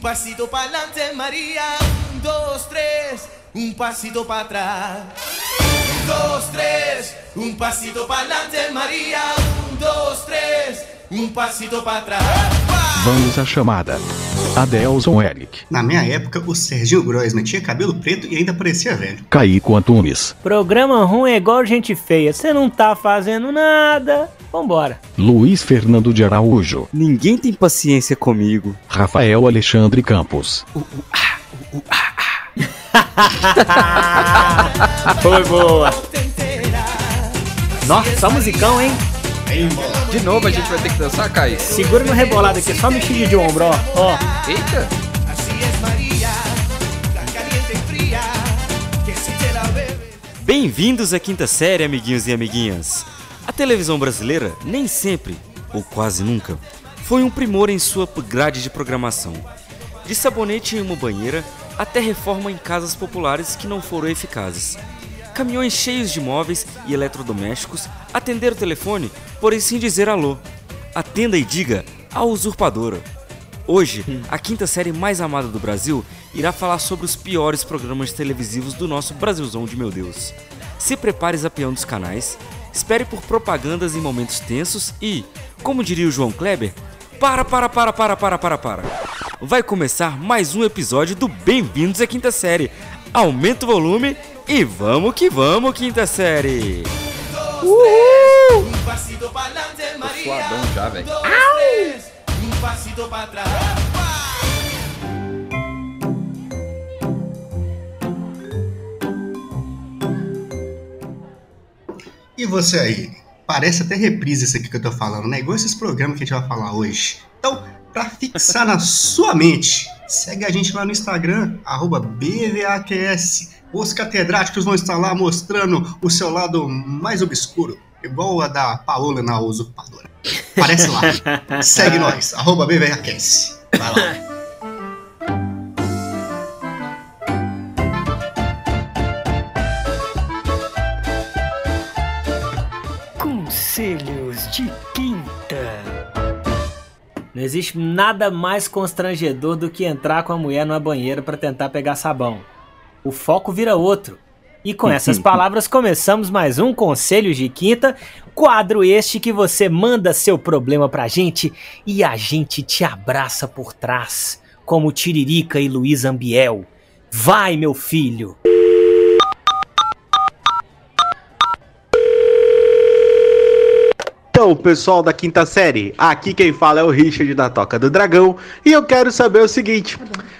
pasito para adelante, María. Un, dos, tres, un pasito para atrás. Un, dos, tres, un pasito para adelante, María. Un, dos, tres, um passito para trás. Vamos à chamada. Adelson Eric. Na minha época, o Serginho Groisman tinha cabelo preto e ainda parecia velho. Kaique Antunes. Programa ruim é igual gente feia. Você não tá fazendo nada. Vambora. Luiz Fernando de Araújo. Ninguém tem paciência comigo. Rafael Alexandre Campos. Uh, uh, ah, uh, uh ah, ah. Foi boa. Nossa, só musicão, hein? De novo a gente vai ter que dançar, Kai? Segura no rebolado aqui, só mexida de ombro, ó. ó. Eita! Bem-vindos à quinta série, amiguinhos e amiguinhas. A televisão brasileira nem sempre, ou quase nunca, foi um primor em sua grade de programação. De sabonete em uma banheira até reforma em casas populares que não foram eficazes caminhões cheios de móveis e eletrodomésticos, atender o telefone, por assim dizer alô. Atenda e diga a usurpadora. Hoje, a quinta série mais amada do Brasil irá falar sobre os piores programas televisivos do nosso Brasilzão de meu Deus. Se prepare zapeando os canais, espere por propagandas em momentos tensos e, como diria o João Kleber, para, para, para, para, para, para, para. Vai começar mais um episódio do Bem-vindos à Quinta Série. Aumenta o volume e vamos que vamos, quinta série! Uhul! Tô suadão já, velho. E você aí? Parece até reprise isso aqui que eu tô falando, né? Igual esses programas que a gente vai falar hoje. Então, para fixar na sua mente, segue a gente lá no Instagram, arroba BVAQS os catedráticos vão estar lá mostrando o seu lado mais obscuro, igual a da Paola na usurpadora. Parece lá. Segue nós, arroba BVRQS. Vai lá. Não existe nada mais constrangedor do que entrar com a mulher numa banheira para tentar pegar sabão o foco vira outro. E com essas palavras começamos mais um Conselhos de Quinta, quadro este que você manda seu problema pra gente e a gente te abraça por trás, como Tiririca e Luiz Ambiel. Vai, meu filho! Então, pessoal da quinta série, aqui quem fala é o Richard da Toca do Dragão e eu quero saber o seguinte: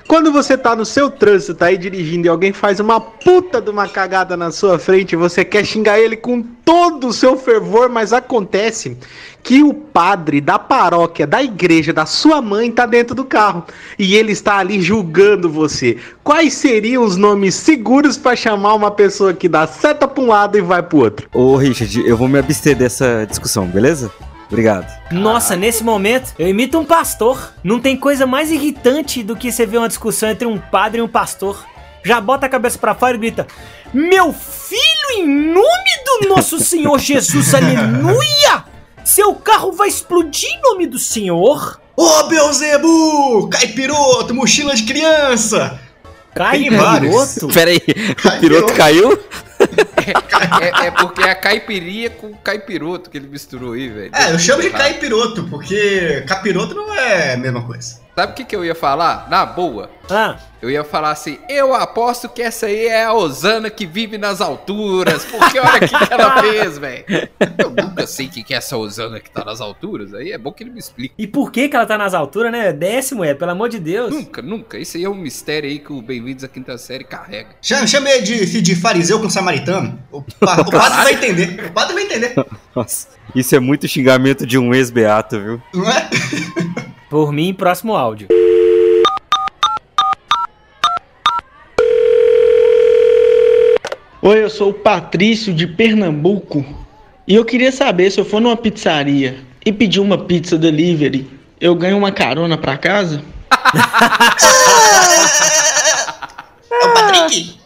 quando você tá no seu trânsito, tá aí dirigindo e alguém faz uma puta de uma cagada na sua frente, você quer xingar ele com todo o seu fervor, mas acontece que o padre da paróquia, da igreja, da sua mãe tá dentro do carro e ele está ali julgando você. Quais seriam os nomes seguros para chamar uma pessoa que dá seta para um lado e vai pro outro? Ô, Richard, eu vou me abster dessa discussão, beleza? Obrigado. Nossa, nesse momento, eu imito um pastor. Não tem coisa mais irritante do que você ver uma discussão entre um padre e um pastor. Já bota a cabeça para fora e grita: Meu filho, em nome nosso Senhor Jesus, aleluia! Seu carro vai explodir em nome do senhor? Ô, oh, Beuzebu! Caipiroto, mochila de criança! Caipiroto? Peraí, o piroto caiu? É, é, porque é a caipirinha com caipiroto que ele misturou aí, velho. É, eu chamo de caipiroto, porque capiroto não é a mesma coisa. Sabe o que, que eu ia falar? Na boa. Ah. Eu ia falar assim, eu aposto que essa aí é a Osana que vive nas alturas, porque olha o que, que ela fez, velho. Eu nunca sei o que, que é essa Osana que tá nas alturas, aí é bom que ele me explique. E por que que ela tá nas alturas, né? Décimo, é, pelo amor de Deus. Nunca, nunca. Isso aí é um mistério aí que o Bem-vindos à Quinta Série carrega. Chame, chame de, de fariseu com samaritano. O, o padre vai entender. O padre vai entender. Nossa, isso é muito xingamento de um ex-beato, viu? Não é? Por mim, próximo áudio. Oi, eu sou o Patrício de Pernambuco e eu queria saber se eu for numa pizzaria e pedir uma pizza delivery, eu ganho uma carona pra casa? é o Patrick!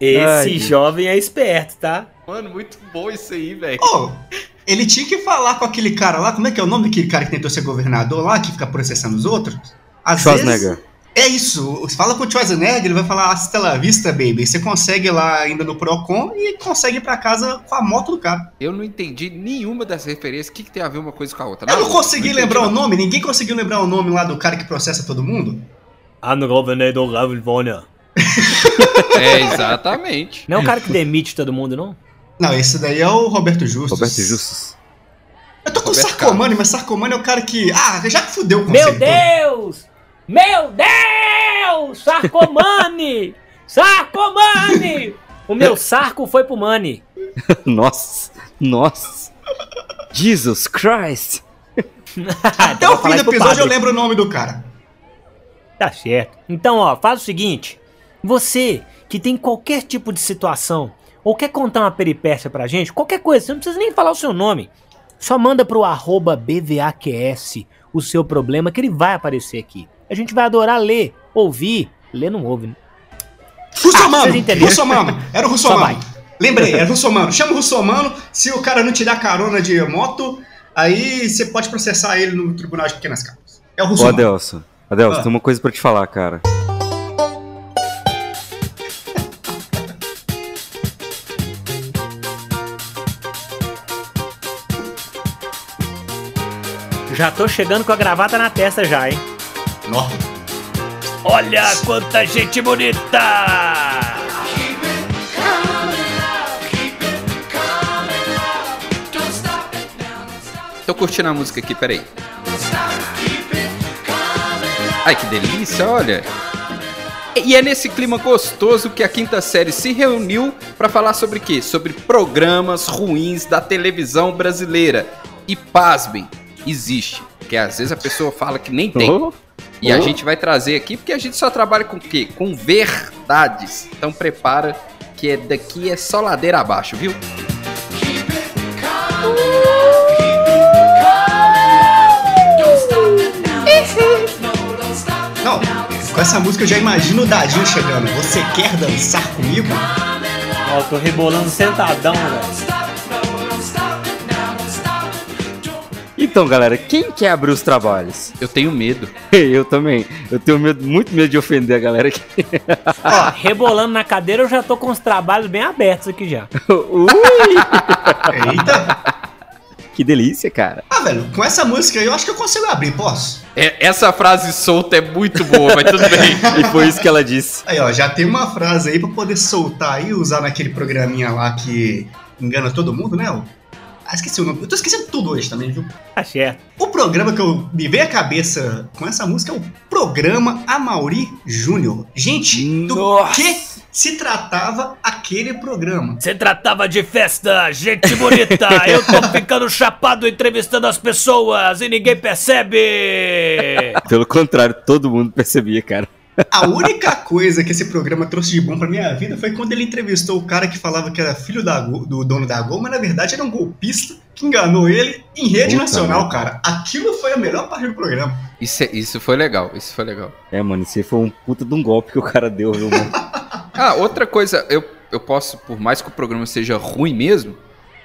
Esse Ai, jovem é esperto, tá? Mano, muito bom isso aí, velho. Oh, Ele tinha que falar com aquele cara lá, como é que é o nome daquele cara que tentou ser governador lá, que fica processando os outros? Às Schwarzenegger. vezes- é isso. Fala com o Schwarzenegger, ele vai falar hasta la vista, baby. Você consegue lá ainda no Procon e consegue ir pra casa com a moto do cara. Eu não entendi nenhuma das referências. O que, que tem a ver uma coisa com a outra? Eu não Nada. consegui entendi lembrar o nome, ninguém conseguiu lembrar o nome lá do cara que processa todo mundo? I'm the governor of California. É, exatamente. Não é o cara que demite todo mundo, não? Não, esse daí é o Roberto Justus. Roberto Justus. Eu tô com Roberto Sarcomani, mas Sarcomani é o cara que. Ah, já que fudeu o Meu. Deus! Meu Deus! Sarcomani! Sarcomani! O meu sarco foi pro Mani. Nossa, nossa. Jesus Christ. Até Vai o fim do episódio eu lembro o nome do cara. Tá certo. Então, ó, faz o seguinte. Você que tem qualquer tipo de situação ou quer contar uma peripécia pra gente, qualquer coisa, você não precisa nem falar o seu nome. Só manda pro arroba BVAQS o seu problema que ele vai aparecer aqui. A gente vai adorar ler, ouvir. Ler não ouve, né? Russomano! vocês entenderam. Russomano! Era o. Russomano. Lembrei, era o Russomano. Chama o Russomano. Se o cara não te dar carona de moto, aí você pode processar ele no tribunal de pequenas causas. É o Ô, Russomano. Adelson. Adelson, Ah. tem uma coisa pra te falar, cara. Já tô chegando com a gravata na testa já, hein? Nó. Olha quanta gente bonita! Tô curtindo a música aqui, peraí. Ai, que delícia, olha. E é nesse clima gostoso que a quinta série se reuniu pra falar sobre quê? Sobre programas ruins da televisão brasileira. E pasmem, existe. Porque às vezes a pessoa fala que nem tem. Oh, E a Oh. gente vai trazer aqui porque a gente só trabalha com o quê? Com verdades. Então prepara que é daqui é só ladeira abaixo, viu? Não, com essa música eu já imagino o Dadinho chegando. Você quer dançar comigo? Ó, tô rebolando sentadão, velho. Então, galera, quem quer abrir os trabalhos? Eu tenho medo. Eu também. Eu tenho medo, muito medo de ofender a galera aqui. Ó, rebolando na cadeira eu já tô com os trabalhos bem abertos aqui já. Ui, Eita! que delícia, cara. Ah, velho, com essa música aí eu acho que eu consigo abrir, posso? É- essa frase solta é muito boa, mas tudo bem. E foi isso que ela disse. Aí, ó, já tem uma frase aí pra poder soltar aí e usar naquele programinha lá que engana todo mundo, né? Ah, esqueci o nome. Eu tô esquecendo tudo hoje também, viu? Tá certo. O programa que eu me veio à cabeça com essa música é o Programa Amauri Júnior. Gente, do Nossa. que se tratava aquele programa? Você tratava de festa, gente bonita. Eu tô ficando chapado entrevistando as pessoas e ninguém percebe. Pelo contrário, todo mundo percebia, cara. A única coisa que esse programa trouxe de bom pra minha vida foi quando ele entrevistou o cara que falava que era filho da do dono da Gol, mas na verdade era um golpista que enganou ele em rede Puta nacional, merda. cara. Aquilo foi a melhor parte do programa. Isso, é- isso foi legal, isso foi legal. É, mano, isso aí foi um puta de um golpe que o cara deu, viu, mano? Ah, outra coisa, eu, eu posso, por mais que o programa seja ruim mesmo,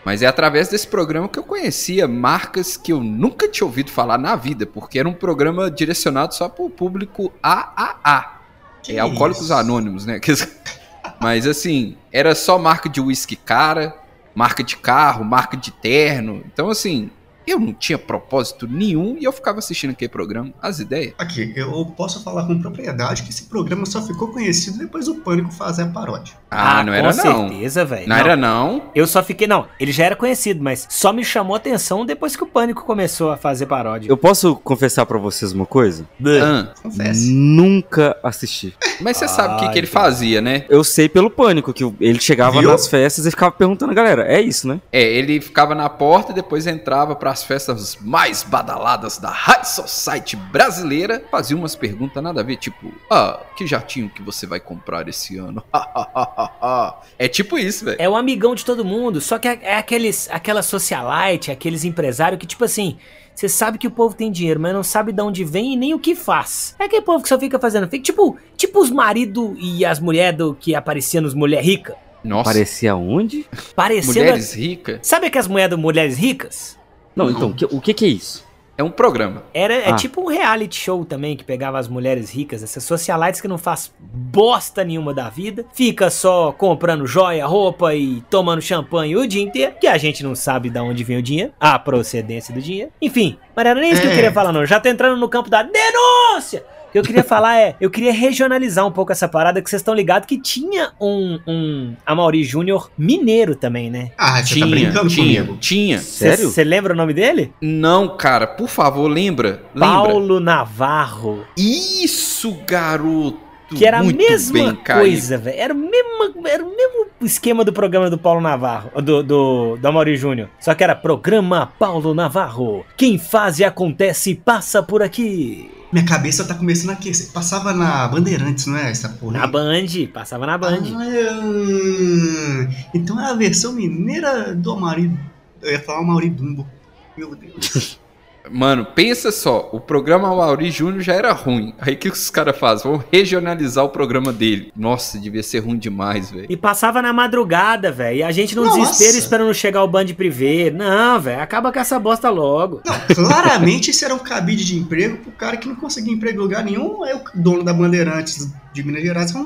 mas é através desse programa que eu conhecia marcas que eu nunca tinha ouvido falar na vida, porque era um programa direcionado só para o público AAA. Que é Alcoólicos isso? Anônimos, né? Mas assim, era só marca de uísque cara, marca de carro, marca de terno. Então, assim, eu não tinha propósito nenhum e eu ficava assistindo aquele programa, as ideias. Aqui, eu posso falar com propriedade que esse programa só ficou conhecido depois do Pânico fazer a paródia. Ah, não era com não. certeza, velho. Não, era não. Eu só fiquei. Não, ele já era conhecido, mas só me chamou a atenção depois que o Pânico começou a fazer paródia. Eu posso confessar pra vocês uma coisa? Ah, Confesse. Nunca assisti. Mas você sabe o que, Ah, que ele fazia, né? Eu sei pelo pânico que ele chegava Viu? nas festas e ficava perguntando a galera. É isso, né? É, ele ficava na porta e depois entrava para as festas mais badaladas da High Society brasileira, fazia umas perguntas nada a ver, tipo, ah, que jatinho que você vai comprar esse ano? é tipo isso, velho. É o amigão de todo mundo, só que é, é aqueles, aquela socialite, aqueles empresários que, tipo assim, você sabe que o povo tem dinheiro, mas não sabe de onde vem e nem o que faz. É aquele povo que só fica fazendo fake. Tipo, tipo os maridos e as mulheres do que apareciam nos Mulher Rica. Nossa, Parecia onde? Parecendo. mulheres ricas Sabe aquelas mulheres mulheres ricas? Não, então, o que- o que que é isso? É um programa. Era, é Ah. tipo um reality show também que pegava as mulheres ricas, essas socialites que não faz bosta nenhuma da vida, fica só comprando joia, roupa e tomando champanhe o dia inteiro, que a gente não sabe de onde vem o dinheiro, a procedência do dinheiro. Enfim, mas era nem isso que eu É. queria falar, não. Já tô entrando no campo da denúncia! O que eu queria falar é, eu queria regionalizar um pouco essa parada, que vocês estão ligados que tinha um, um Amaury Júnior mineiro também, né? Ah, você tinha, tá brincando tinha, comigo. tinha. Sério? Você lembra o nome dele? Não, cara, por favor, lembra? Lembra? Paulo Navarro. Isso, garoto. Que era a Muito mesma bem, Caio. coisa, velho. Era, o mesmo- era o mesmo esquema do programa do Paulo Navarro, do, do, do Amaury Júnior. Só que era programa Paulo Navarro. Quem faz e acontece passa por aqui. Minha cabeça tá começando a aquecer. Passava na Bandeirantes, não é essa porra? Na? Band, passava na Band. Ah, então é a versão mineira do Amaury. Eu ia falar Amaury Dumbo. Meu Deus. Mano, pensa só, o programa Mauri Júnior já era ruim. Aí o que os caras fazem? Vão regionalizar o programa dele. Nossa, devia ser ruim demais, velho. E passava na madrugada, velho. E a gente no Nossa. desespero esperando chegar o Band Privé. Não, velho, acaba com essa bosta logo. Não, claramente isso era um cabide de emprego pro cara que não conseguia emprego em lugar nenhum. Aí o dono da Bandeirantes de Minas Gerais pro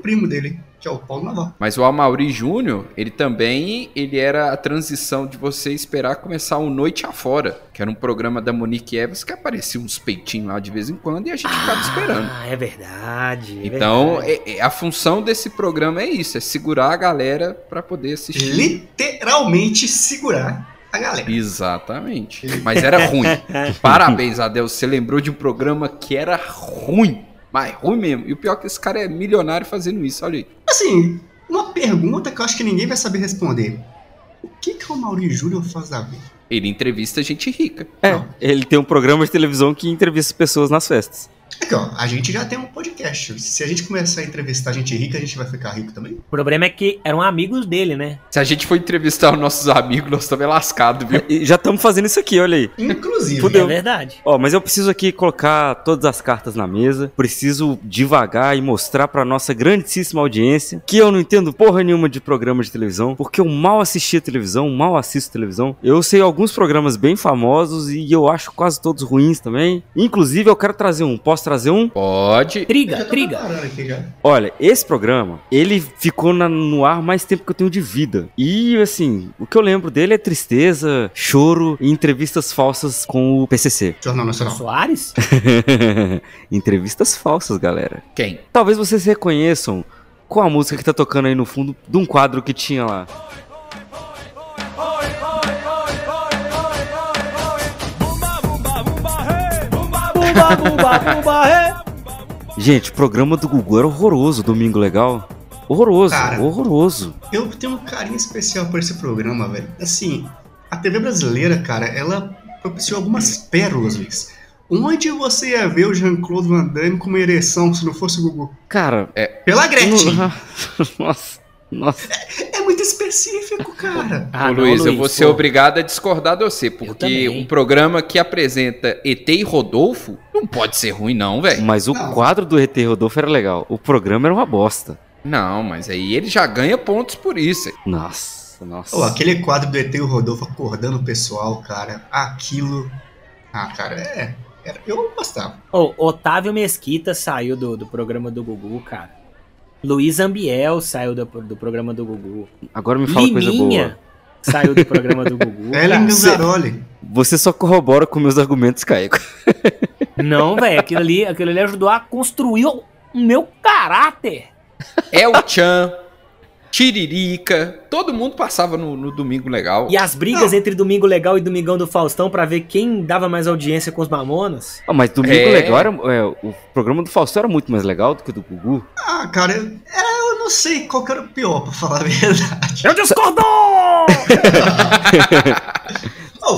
primo dele, que é o Paulo Navarro. Mas o Amaury Júnior, ele também, ele era a transição de você esperar começar o Noite Afora, que era um programa da Monique Evans que aparecia uns peitinhos lá de vez em quando e a gente ficava esperando. Ah, é verdade. é Então, verdade. é- é- a função desse programa é isso, é segurar a galera pra poder assistir. Literalmente segurar a galera. Exatamente. Mas era ruim. Parabéns, Adel. Você lembrou de um programa que era ruim. Mas ruim mesmo. E o pior é que esse cara é milionário fazendo isso. Olha aí. Assim, uma pergunta que eu acho que ninguém vai saber responder. O que, que o Mauri Júnior faz da vida? Ele entrevista gente rica. É, Não. ele tem um programa de televisão que entrevista pessoas nas festas. Aqui, ó, a gente já tem um podcast. Se a gente começar a entrevistar gente rica, a gente vai ficar rico também? O problema é que eram amigos dele, né? Se a gente for entrevistar os nossos amigos, nós estamos lascados, viu? E já estamos fazendo isso aqui, olha aí. Inclusive, Fudeu. É verdade. Ó, mas eu preciso aqui colocar todas as cartas na mesa. Preciso devagar e mostrar pra nossa grandíssima audiência que eu não entendo porra nenhuma de programa de televisão, porque eu mal assisti a televisão, mal assisto televisão. Eu sei alguns programas bem famosos e eu acho quase todos ruins também. Inclusive, eu quero trazer um. Posso trazer um? Pode. Triga, triga. Olha, esse programa, ele ficou na- no ar mais tempo que eu tenho de vida. E, assim, o que eu lembro dele é tristeza, choro e entrevistas falsas com o PCC. Jornal Nacional. Soares? entrevistas falsas, galera. Quem? Talvez vocês reconheçam com a música que tá tocando aí no fundo de um quadro que tinha lá. Bumba, bumba, bumba, é. Gente, o programa do Gugu era horroroso, Domingo Legal. Horroroso, Cara. horroroso. Eu tenho um carinho especial por esse programa, velho. Assim, a TV brasileira, cara, ela propiciou algumas pérolas, Luiz. Onde você ia ver o Jean-Claude Van Damme com uma ereção se não fosse o Gugu? Cara, Pela Gretchen! nossa, nossa. É muito específico, cara. Ah, Ô, não, Luiz, eu vou ser pô. obrigado a discordar de você, porque um programa que apresenta ET e Rodolfo não pode ser ruim, não, velho. Mas o Não. quadro do ET Rodolfo era legal. O programa era uma bosta. Não, mas aí ele já ganha pontos por isso. Nossa, nossa. Ô, aquele quadro do ET e o Rodolfo acordando o pessoal, cara. Aquilo. Ah, cara, é. era- eu gostava. Ô, Otávio Mesquita saiu do, do programa do Gugu, cara. Luiz Ambiel saiu do, do programa do Gugu. Agora me fala coisa boa. Liminha saiu do programa do Gugu. Ellen. Ganzaroli. Você só corrobora com meus argumentos, Caico. Não, velho, aquilo ali, aquilo ali ajudou a construir o meu caráter. É o Chan, Tiririca, todo mundo passava no, no Domingo Legal. E as brigas entre Domingo Legal e Domingão do Faustão pra ver quem dava mais audiência com os mamonas. Ah, mas Domingo É. Legal era. é, o programa do Faustão era muito mais legal do que o do Gugu. Ah, cara, eu, era- eu não sei qual que era o pior, pra falar a verdade. Eu discordo!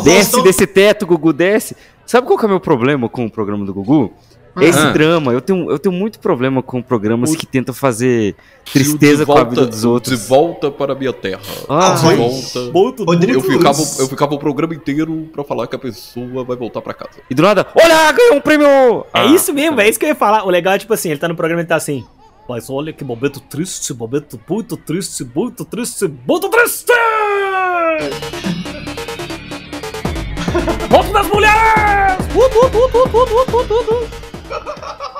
Desce Faustão- desse teto, Gugu, desce. Sabe qual que é o meu problema com o programa do Gugu? É Esse Ah. drama. Eu tenho, eu tenho muito problema com programas O- que tentam fazer tristeza com a vida dos outros. De volta para a minha terra. Ah, vai. volta. Rodrigo Eu ficava, eu ficava o programa inteiro pra falar que a pessoa vai voltar pra casa. E do nada, olha, ganhou um prêmio! É Ah, isso mesmo, é isso que eu ia falar. O legal é tipo assim, ele tá no programa e tá assim. Mas olha que momento triste, momento muito triste, muito triste, muito triste! Voto das mulheres! Uh, uh, uh,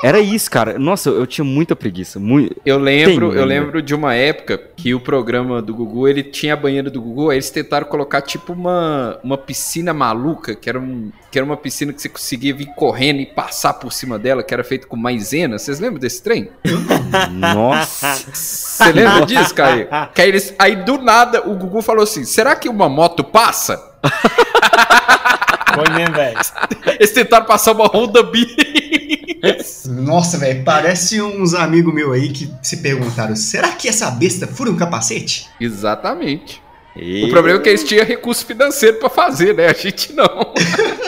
Era isso, cara. Nossa, eu, eu tinha muita preguiça. Muito... Eu lembro, Tem eu ainda. lembro de uma época que o programa do Gugu, ele tinha a banheira do Gugu, aí eles tentaram colocar tipo uma, uma piscina maluca, que era, um, que era uma piscina que você conseguia vir correndo e passar por cima dela, que era feito com maisena. Vocês lembram desse trem? Nossa. Você lembra disso, Caio? Que aí, eles, aí do nada o Gugu falou assim: será que uma moto passa? Foi mesmo, velho. Eles tentaram passar uma Honda Beat. Nossa, velho, parece uns amigos meus aí que se perguntaram: será que essa besta fura um capacete? Exatamente. E- O problema é que eles tinham recurso financeiro pra fazer, né? A gente não.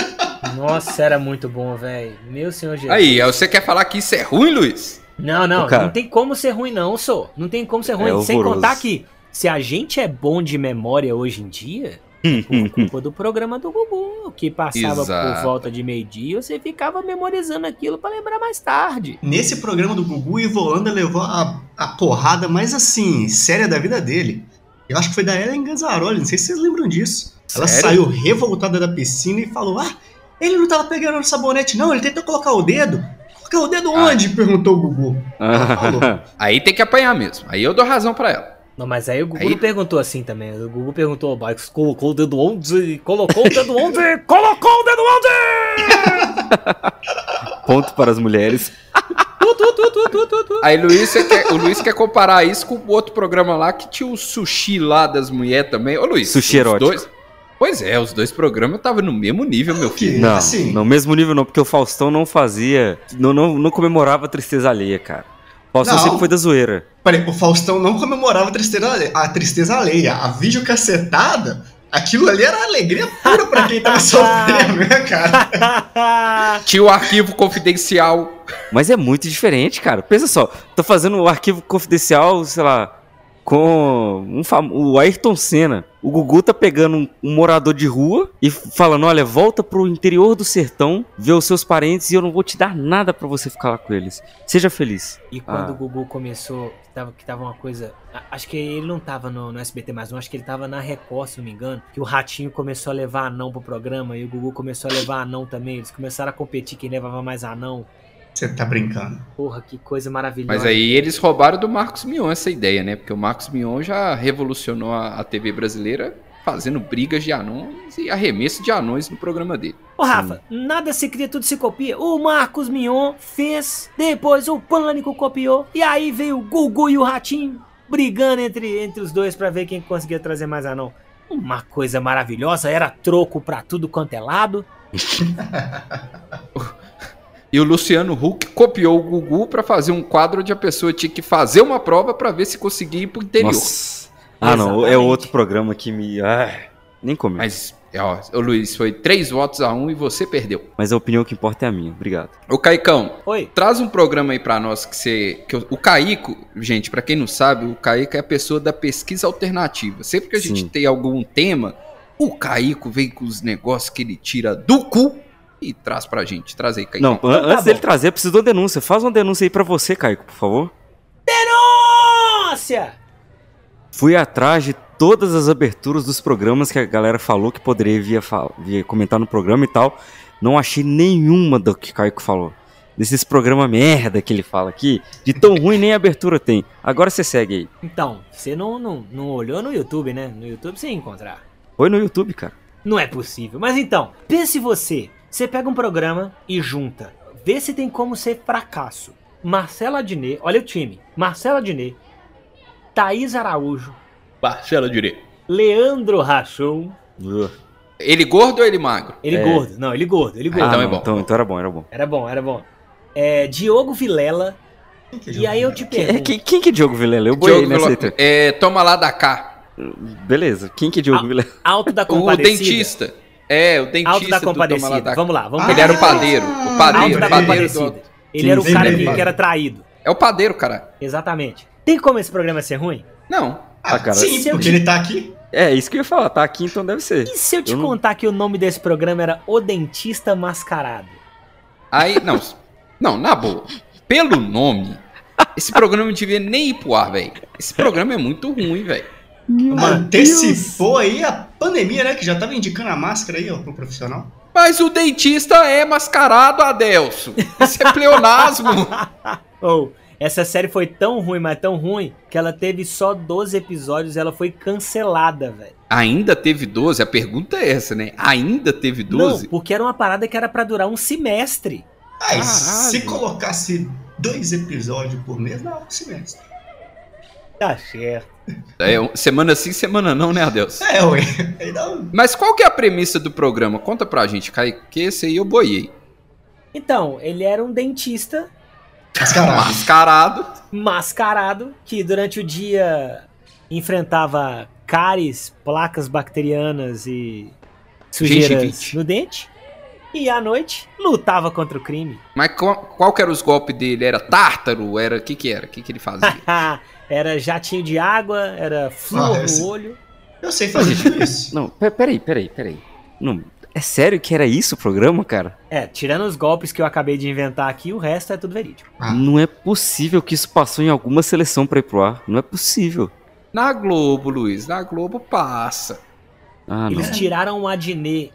Nossa, era muito bom, velho. Meu senhor Jesus. Aí, você quer falar que isso é ruim, Luiz? Não, não, não tem como ser ruim, não, sou. Não tem como ser ruim. É Sem horroroso. contar que se a gente é bom de memória hoje em dia, é por culpa do programa do Gugu, que passava Exato. por volta de meio-dia, você ficava memorizando aquilo pra lembrar mais tarde. Nesse programa do Gugu, Ivo Holanda levou a, a porrada mais assim, séria da vida dele. Eu acho que foi da Ellen Ganzaroli, não sei se vocês lembram disso. Ela Sério? saiu revoltada da piscina e falou: Ah, ele não tava pegando no sabonete, não, ele tentou colocar o dedo. Colocar o dedo Ah. onde? perguntou o Gugu. Ela falou. Aí tem que apanhar mesmo. Aí eu dou razão pra ela. Não, mas aí o Gugu Aí- perguntou assim também. O Gugu perguntou, colocou o dedo onde? Colocou o dedo onde? Colocou o dedo onde? Ponto para as mulheres. Aí Luiz, quer- o Luiz quer comparar isso com o outro programa lá que tinha o sushi lá das mulheres também. Ô Luiz, Sushi os erótico. dois. Pois é, os dois programas estavam no mesmo nível, meu filho. Não, assim, no mesmo nível não, porque o Faustão não fazia, não, não, não comemorava a tristeza alheia, cara. O Faustão Não. sempre foi da zoeira. Peraí, o Faustão não comemorava a tristeza, a tristeza alheia. A videocacetada, aquilo ali era alegria pura pra quem tava sofrendo, né, cara? Tinha o arquivo confidencial. Mas é muito diferente, cara. Pensa só, tô fazendo o arquivo confidencial, sei lá, com um fam... o Ayrton Senna. O Gugu tá pegando um, um morador de rua e falando: olha, volta pro interior do sertão, ver os seus parentes e eu não vou te dar nada pra você ficar lá com eles. Seja feliz. E quando Ah. o Gugu começou, que tava, que tava uma coisa. Acho que ele não tava no, no SBT mais, não. Acho que ele tava na Record, se não me engano. Que o Ratinho começou a levar anão pro programa e o Gugu começou a levar anão também. Eles começaram a competir quem levava mais anão. Você tá brincando. Porra, que coisa maravilhosa. Mas aí eles roubaram do Marcos Mion essa ideia, né? Porque o Marcos Mion já revolucionou a, a TV brasileira fazendo brigas de anões e arremesso de anões no programa dele. Ô, Rafa, nada se cria, tudo se copia. O Marcos Mion fez, depois o Pânico copiou, e aí veio o Gugu e o Ratinho brigando entre, entre os dois pra ver quem conseguia trazer mais anão. Uma coisa maravilhosa, era troco pra tudo quanto é lado. E o Luciano Huck copiou o Gugu pra fazer um quadro onde a pessoa tinha que fazer uma prova pra ver se conseguia ir pro interior. Nossa. Ah, não, é outro programa que me. Ai, nem comenta. Mas... Mas, ó, ô Luiz, foi três votos a um e você perdeu. a opinião que importa é a minha. Obrigado. Ô Caicão, Oi. traz um programa aí pra nós que você. Que o, o Caico, gente, pra quem não sabe, o Caico é a pessoa da pesquisa alternativa. Sempre que a gente Sim. tem algum tema, o Caico vem com os negócios que ele tira do cu e traz pra gente. Traz aí, Caicão. Não, an- tá antes bom. dele trazer, preciso de uma denúncia. Faz uma denúncia aí pra você, Caico, por favor. Nossa! Fui atrás de todas as aberturas dos programas que a galera falou que poderia vir, a fal- vir comentar no programa e tal. Não achei nenhuma do que o Caico falou. Desses programas merda que ele fala aqui. De tão ruim nem abertura tem. Agora você segue aí. Então, você não, não, não olhou no YouTube, né? No YouTube você ia encontrar. Foi no YouTube, cara. Não é possível. Mas então, pense você. Você pega um programa e junta. Vê se tem como ser fracasso. Marcela Diné, olha o time. Marcela Diné, Thaís Araújo, Marcelo Direito. Leandro Rachon. Ele gordo ou ele magro? Ele É. gordo. Não, ele gordo, ele gordo. então Ah, é não, bom. Então, então era bom, era bom. Era bom, era bom. É, Diogo Vilela. Que é E aí eu te é- pergunto. quem, quem que é Diogo Vilela? Eu boiei nessa Vilo- é, toma lá da cá. Beleza. Quem que é Diogo Ah, Vilela? Alto da O Compadecida. dentista. É, o dentista Alto da Compadecida. da Vamos lá, vamos Ah, lá. Ele era o padeiro. O padeiro, Alto da o padeiro Compadecida. do... Ele era o cara sim. que, que era traído. É o padeiro, cara. Exatamente. Tem como esse programa ser ruim? Não. Ah, Ah, cara, sim, se eu- porque ele tá aqui. É, isso que eu ia falar. Tá aqui, então deve ser. E se eu te Eu não- contar que o nome desse programa era O Dentista Mascarado? Aí, não. Não, na boa. Pelo nome, Esse programa não devia nem ir pro ar, velho. Esse programa é muito ruim, velho. Antecipou aí a pandemia, né? Que já tava indicando a máscara aí, ó, pro profissional. Mas o dentista é mascarado, Adelso. Isso é pleonasmo. Ou, essa série foi tão ruim, mas tão ruim, que ela teve só 12 episódios e ela foi cancelada, velho. Ainda teve 12? A pergunta é essa, né? Ainda teve 12? Não, porque era uma parada que era pra durar um semestre. Ah, e se colocasse dois episódios por mês, dá um semestre. Tá certo. É, semana sim, semana não, né, Adelso? É, ué. Mas qual que é a premissa do programa? Conta pra gente, Kai, que esse aí eu boiei. Então, ele era um dentista Mascarado. Mascarado. mascarado que durante o dia enfrentava cáries, placas bacterianas e sujeiras no dente. E à noite lutava contra o crime. Mas qual, qual que era os golpes dele? Era tártaro? Era o que que era? O que que ele fazia? era jatinho de água, era flúor Ah, no olho. Eu sei fazer tudo isso. Não, pe- peraí, peraí, peraí. Não, é sério que era isso o programa, cara? É, tirando os golpes que eu acabei de inventar aqui, o resto é tudo verídico. Ah. Não é possível que isso passou em alguma seleção pra ir pro ar. Não é possível. Na Globo, Luiz, na Globo passa. Ah, não. Eles tiraram o Adnet,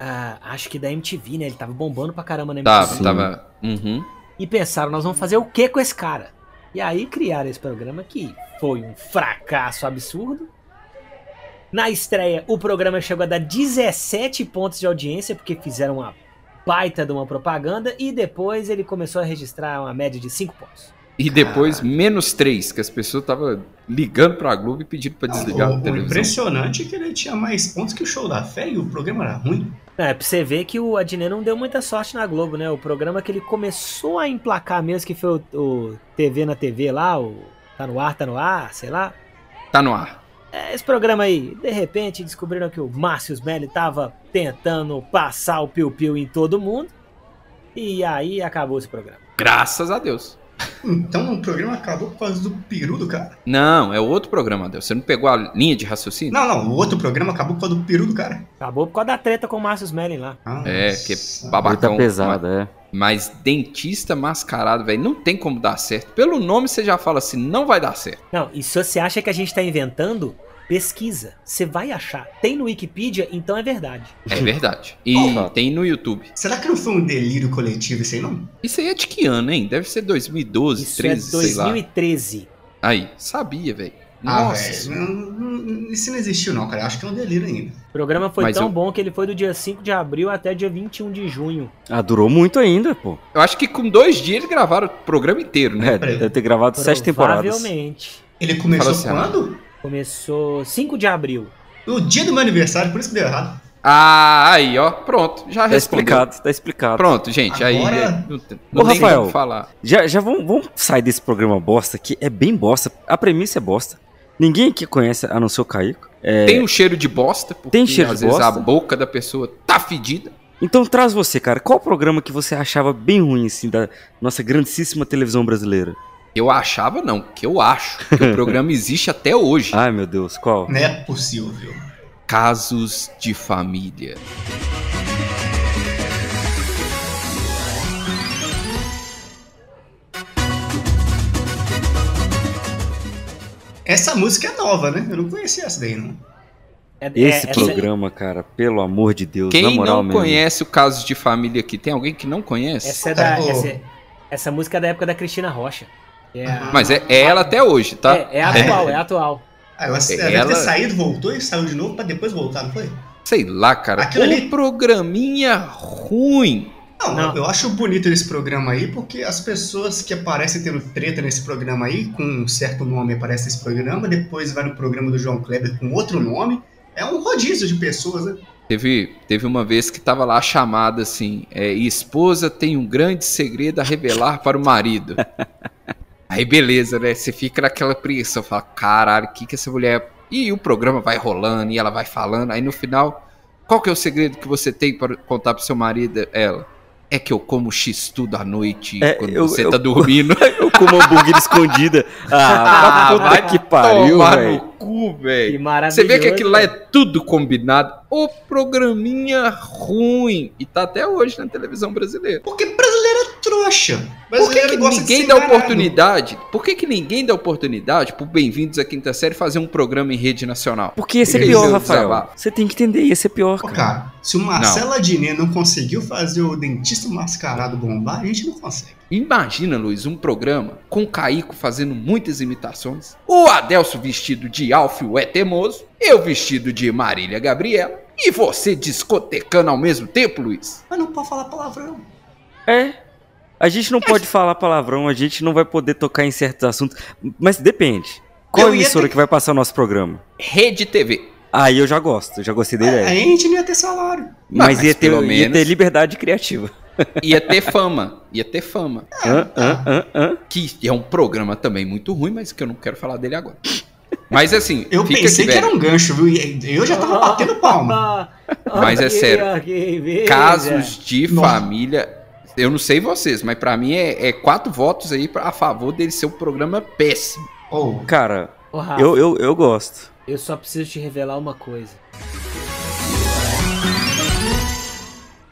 ah, acho que da MTV, né? Ele tava bombando pra caramba na MTV. Tava, tava. Uhum. e pensaram, nós vamos fazer o que com esse cara? E aí criaram esse programa que foi um fracasso absurdo. Na estreia, o programa chegou a dar 17 pontos de audiência, porque fizeram uma baita de uma propaganda, e depois ele começou a registrar uma média de 5 pontos. E depois, menos três, que as pessoas estavam ligando pra Globo e pedindo pra desligar o, a o televisão. impressionante é que ele tinha mais pontos que o show da fé e o programa era ruim. É, pra você ver que o Adnet não deu muita sorte na Globo, né? O programa que ele começou a emplacar mesmo, que foi o, o TV na TV lá, o Tá no ar, tá no ar, sei lá. Tá no ar. É, Esse programa aí, de repente descobriram que o Márcio Smelly tava tentando passar o piu-piu em todo mundo. E aí acabou esse programa. Graças a Deus. Então o programa acabou por causa do peru do cara. Não, é outro programa, Deus. Você não pegou a linha de raciocínio? Não, não, o outro programa acabou por causa do peru do cara. Acabou por causa da treta com o Márcio Smelly lá. Ah, É, que nossa. babacão. Muita pesada, é. Mas dentista mascarado, velho, não tem como dar certo. Pelo nome você já fala assim, não vai dar certo. Não, e se você acha que a gente tá inventando, pesquisa. Você vai achar. Tem no Wikipedia, então é verdade. É verdade. E Oh. tem no YouTube. Será que não foi um delírio coletivo isso aí, não? Isso aí é de que ano, hein? Deve ser 2012, Isso 13, é sei lá. 2013. Aí, sabia, velho. Ah, Nossa. não- isso não existiu não, cara. Eu acho que é um delírio ainda. O programa foi Mas tão eu- bom que ele foi do dia 5 de abril até dia 21 de junho. Ah, durou muito ainda, pô. Eu acho que com dois dias eles gravaram o programa inteiro, né? É, deve ter gravado sete temporadas. Provavelmente. Ele começou assim, quando? Começou 5 de abril. No dia do meu aniversário, por isso que deu errado. Ah, aí, ó. Pronto, já Tá respondeu. explicado, tá explicado. Pronto, gente, aí Agora- é, não, não Ô, tem Rafael. falar. Já, já vamos, vamos sair desse programa bosta que é bem bosta. A premissa é bosta. Ninguém aqui conhece, a não ser o Caico. É, Tem um cheiro de bosta, porque Tem cheiro às de vezes a bosta? boca da pessoa tá fedida. Então traz você, cara. Qual programa que você achava bem ruim, assim, da nossa grandíssima televisão brasileira? Eu achava não, que eu acho que o programa existe até hoje. Ai, meu Deus, qual? Não é possível. Casos de família. Essa música é nova, né? Eu não conhecia essa daí, não. É- Esse é- programa, cara, pelo amor de Deus, na Quem moral não mesmo. conhece o Casos de Família aqui? Tem alguém que não conhece? Essa, é Cara, da, essa, essa música é da época da Cristina Rocha. É, Mas é, é ela até hoje, tá? é, é atual, é atual. Ah, ela, É, ela deve ela- ter saído, voltou e saiu de novo pra depois voltar, não foi? Sei lá, cara. Aquilo um ali- programinha ruim. Não, Não. eu acho bonito esse programa aí, porque as pessoas que aparecem tendo treta nesse programa aí, com um certo nome aparece nesse programa, depois vai no programa do João Kleber com outro nome. É um rodízio de pessoas, né? Teve, teve uma vez que tava lá a chamada assim: é, esposa tem um grande segredo a revelar para o marido. Aí beleza, né? Você fica naquela preguiça, fala, caralho, o que que essa mulher. E o programa vai rolando e ela vai falando. Aí no final, qual que é o segredo que você tem para contar pro seu marido? Ela. É que eu como x tudo à noite É, quando eu- você eu- tá dormindo. Eu como hambúrguer escondida. Ah, Ah, puta vai que pariu, velho. Cu, Que velho. maravilhoso. Você vê que aquilo lá é tudo combinado. O programinha ruim. E tá até hoje na televisão brasileira. Porque brasileiro é trouxa. Por que, Brasileiro que gosta de ninguém dá enganado. oportunidade? Por que, que ninguém dá oportunidade pro Bem-vindos à Quinta Série fazer um programa em rede nacional? Porque ia ser Esse pior, é o Rafael. desabafo. Você tem que entender, ia ser pior, Ô, cara. cara, se o Marcelo Adnet não conseguiu fazer o dentista mascarado bombar, a gente não consegue. Imagina, Luiz, um programa com o Caico fazendo muitas imitações, o Adelso vestido de Alfio é teimoso, eu vestido de Marília Gabriela, e você discotecando ao mesmo tempo, Luiz. Mas não pode falar palavrão. É. A gente não pode falar palavrão, a gente não vai poder tocar em certos assuntos. Mas depende. Qual Eu emissora ter que vai passar o nosso programa? Rede TV. Aí eu já gosto, eu já gostei da A ideia. gente não ia ter salário. Mas, mas ia, ter, ia ter liberdade criativa. Ia ter fama, ia ter fama. Hã? Hã? Hã? Que é um programa também muito ruim, mas que eu não quero falar dele agora. Mas assim, Eu fica pensei aqui, que era um gancho, viu? E Eu já tava batendo palma. Mas é sério. casos de Nossa. família. Eu não sei vocês, mas pra mim é, é quatro votos aí a favor dele ser um programa péssimo. Oh, Cara, Ô, Rafa, eu, eu, eu gosto. eu só preciso te revelar uma coisa.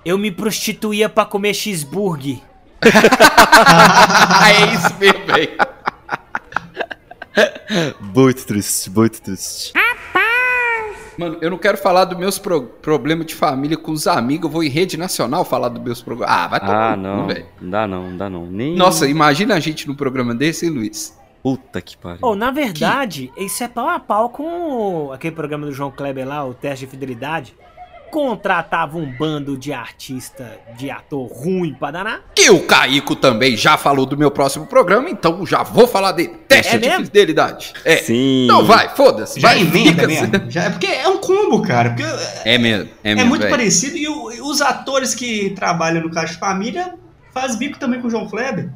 Eu me prostituía pra comer cheeseburger. é isso mesmo, velho. Muito triste, muito triste. Mano, eu não quero falar dos meus pro- problemas de família com os amigos. Eu vou em rede nacional falar dos meus problemas. Ah, vai tomar Ah, não. velho. Não dá não, não dá não. Nem... Nossa, imagina a gente num programa desse, hein, Luiz? Puta que pariu. Ou, na verdade, isso é pau a pau com aquele programa do João Kleber lá, o teste de fidelidade. Contratava um bando de artista, de ator ruim pra danar. Que o Caico também já falou do meu próximo programa, então já vou falar dele. Teste É de mesmo? fidelidade. É. Sim. Então vai, foda-se. já vai, emenda fica- mesmo. Já, é porque é um combo, cara. Porque É mesmo, é é, mesmo. muito velho. parecido. E, o- e os atores que trabalham no Caixa de Família faz bico também com o João Kleber.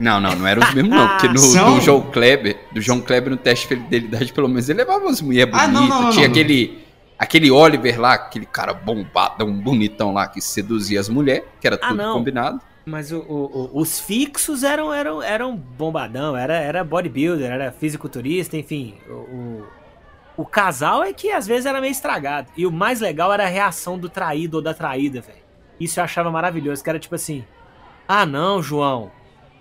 Não, não, não era os mesmos, não. Porque no, São? do João Kleber, do João Kleber no teste de fidelidade, pelo menos ele levava umas mulheres Ah, bonitas. não, não, não, Tinha não. aquele. Aquele Oliver lá, aquele cara bombadão, bonitão lá, que seduzia as mulheres, que era Ah, tudo não. combinado. Mas o- o- o- os fixos eram, eram, eram bombadão, era, era bodybuilder, era fisiculturista, enfim. O, o, o casal é que às vezes era meio estragado. E o mais legal era a reação do traído ou da traída, velho. Isso eu achava maravilhoso, que era tipo assim: Ah, não, João.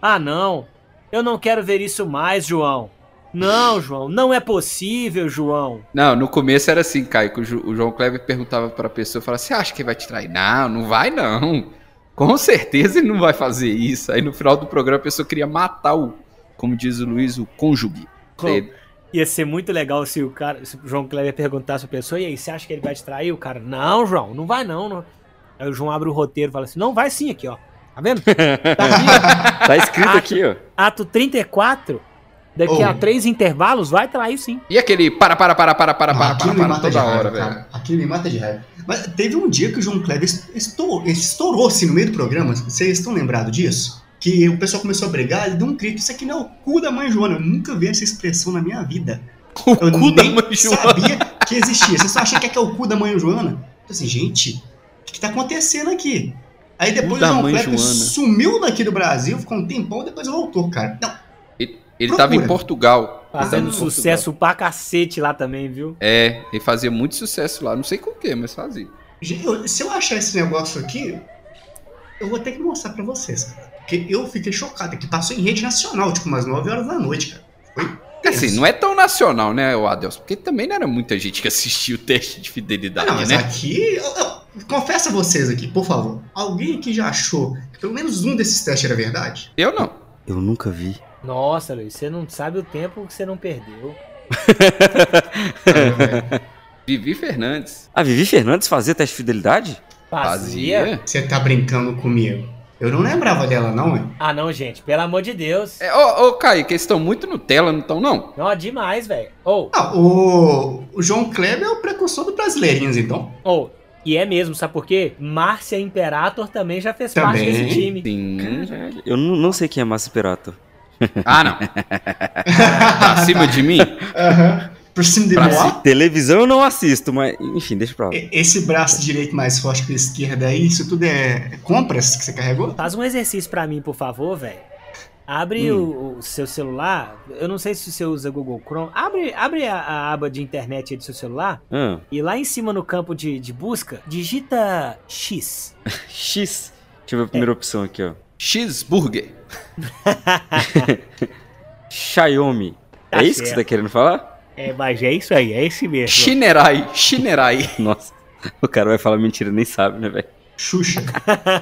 Ah, não. Eu não quero ver isso mais, João. Não, João. Não é possível, João. Não, no começo era assim, Caio, que o, João Kleber perguntava pra pessoa, falava, você acha que ele vai te trair? Não, não vai não. Com certeza ele não vai fazer isso. Aí no final do programa a pessoa queria matar o, como diz o Luiz, o cônjuge. dele. Ia ser muito legal se o cara, se o João Kleber perguntasse pra pessoa, e aí, você acha que ele vai te trair? O cara, não, João, não vai não. não. Aí o João abre o roteiro e fala assim, não, vai sim aqui, ó. Tá vendo? Tá aqui, ó. Tá escrito aqui, ó. Ato 34, daqui Oh. a três intervalos, vai trair sim. E aquele para, para, para, para, para, para, Ah, aquilo para, me para mata de toda raiva, hora, velho. cara. Aquilo me mata de raiva. Mas teve um dia que o João Kleber est- estourou, estourou assim no meio do programa. Vocês estão lembrados disso? Que o pessoal começou a brigar, ele deu um grito. Isso aqui não é o cu da mãe Joana. Eu nunca vi essa expressão na minha vida. O Eu cu da mãe Joana. sabia que existia. Vocês só acham que é, que é o cu da mãe Joana? Eu assim, gente, o que, que tá acontecendo aqui? Aí depois o João Kleber sumiu daqui do Brasil, ficou um tempão, depois voltou, cara. Não, Ele, Procura. tava em Portugal. Fazendo em Portugal. sucesso pra cacete lá também, viu? É, ele fazia muito sucesso lá. Não sei com o que, mas fazia. Se eu achar esse negócio aqui, eu vou ter que mostrar pra vocês, cara. Porque eu fiquei chocado, que passou em rede nacional, tipo, umas 9 horas da noite, cara. Foi tenso. Assim, não é tão nacional, né, o Adelson? Porque também não era muita gente que assistia o teste de Ah, fidelidade, Não, mas né? aqui, eu, eu, confessa a vocês aqui, por favor. Alguém aqui já achou que pelo menos um desses testes era verdade? Eu não. Eu nunca vi. Nossa, Luiz, você não sabe o tempo que você não perdeu. Vivi Fernandes. A Vivi Fernandes fazia teste de fidelidade? Fazia? Você tá brincando comigo? Eu não lembrava dela, não, hein? Ah, não, gente, pelo amor de Deus. É, ô, ô, Caio, que eles estão muito Nutella, não estão, não? Não, demais, velho. Ou, Ah, o, o João Kleber é o precursor do Brasileirinhos, então. ou, e é mesmo, sabe por quê? Márcia Imperator também já fez parte Também. desse time. Sim. Caralho. Eu não, sei quem é Márcio Perato. Ah, não. Tá acima de mim? Aham. Por cima de mim. Televisão eu não assisto, mas enfim, deixa pra lá. Esse braço direito mais forte que o esquerdo aí, isso tudo é compras que você carregou? Faz um exercício pra mim, por favor, velho. Abre Hum. o, o seu celular. Eu não sei se você usa Google Chrome. Abre, abre a, a aba de internet aí do seu celular. Ah, E lá em cima no campo de, de busca, digita X. X. Deixa eu ver a primeira opção aqui, ó. Cheeseburger. Xiaomi. Tá é isso que você certo. tá querendo falar? É, mas é isso aí, é esse mesmo. Shinerai. Shinerai. Nossa, o cara vai falar mentira, nem sabe, né, velho? Xuxa.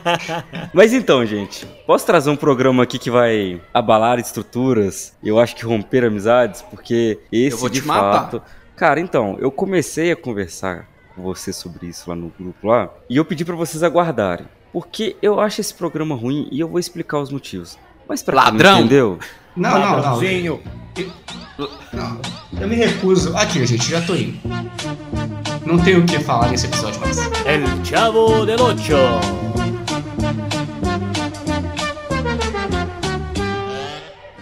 Mas então, gente, posso trazer um programa aqui que vai abalar estruturas, eu acho que romper amizades, porque esse Eu vou de te matar. fato. Cara, então, eu comecei a conversar com você sobre isso lá no grupo lá, e eu pedi pra vocês aguardarem, porque eu acho esse programa ruim e eu vou explicar os motivos. Mas pra Ladrão. não entendeu? Não, não, não. Ladrãozinho. Não. Eu me recuso. Aqui, gente, já tô indo. Não tenho o que falar nesse episódio mais. El Chavo del Ocho.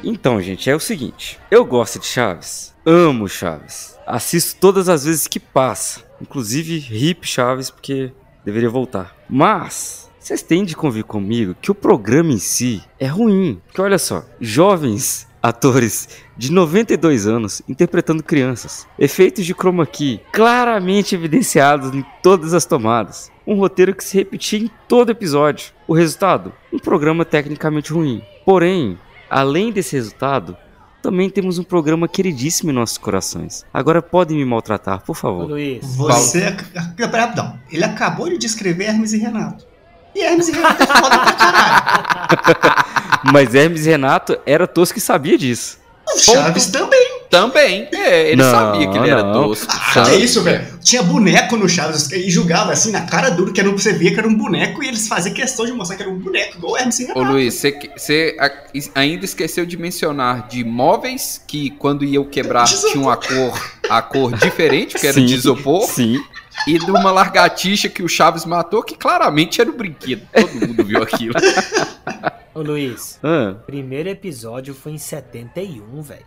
Então, gente, é o seguinte. Eu gosto de Chaves. Amo Chaves. Assisto todas as vezes que passa. Inclusive, hip Chaves, porque deveria voltar. Mas, vocês têm de convir comigo que o programa em si é ruim. Porque olha só, jovens atores de 92 anos interpretando crianças. Efeitos de chroma key claramente evidenciados em todas as tomadas. Um roteiro que se repetia em todo episódio. O resultado? Um programa tecnicamente ruim. Porém, além desse resultado, também temos um programa queridíssimo em nossos corações. Agora podem me maltratar, por favor. Luiz. Você. Rapidão. Ele acabou de descrever Hermes e Renato. E Hermes e Renato é foda pra caralho. Mas Hermes e Renato era tosco e sabia disso. O Chaves também. Também. É, ele Não, sabia que ele era não. tosco. Ah, que isso, velho? Tinha boneco no Chaves e julgava assim na cara dura que era, um- você via que era um boneco e eles faziam questão de mostrar que era um boneco, igual o Hermes e Ô Renato. Luiz, você, ainda esqueceu de mencionar de móveis que quando iam quebrar tinham a cor, a cor diferente, que era Sim, de isopor, Sim. E de uma largatixa que o Chaves matou, que claramente era um brinquedo. Todo mundo viu aquilo. Ô, Luiz. Ah, Primeiro episódio foi em 71, velho.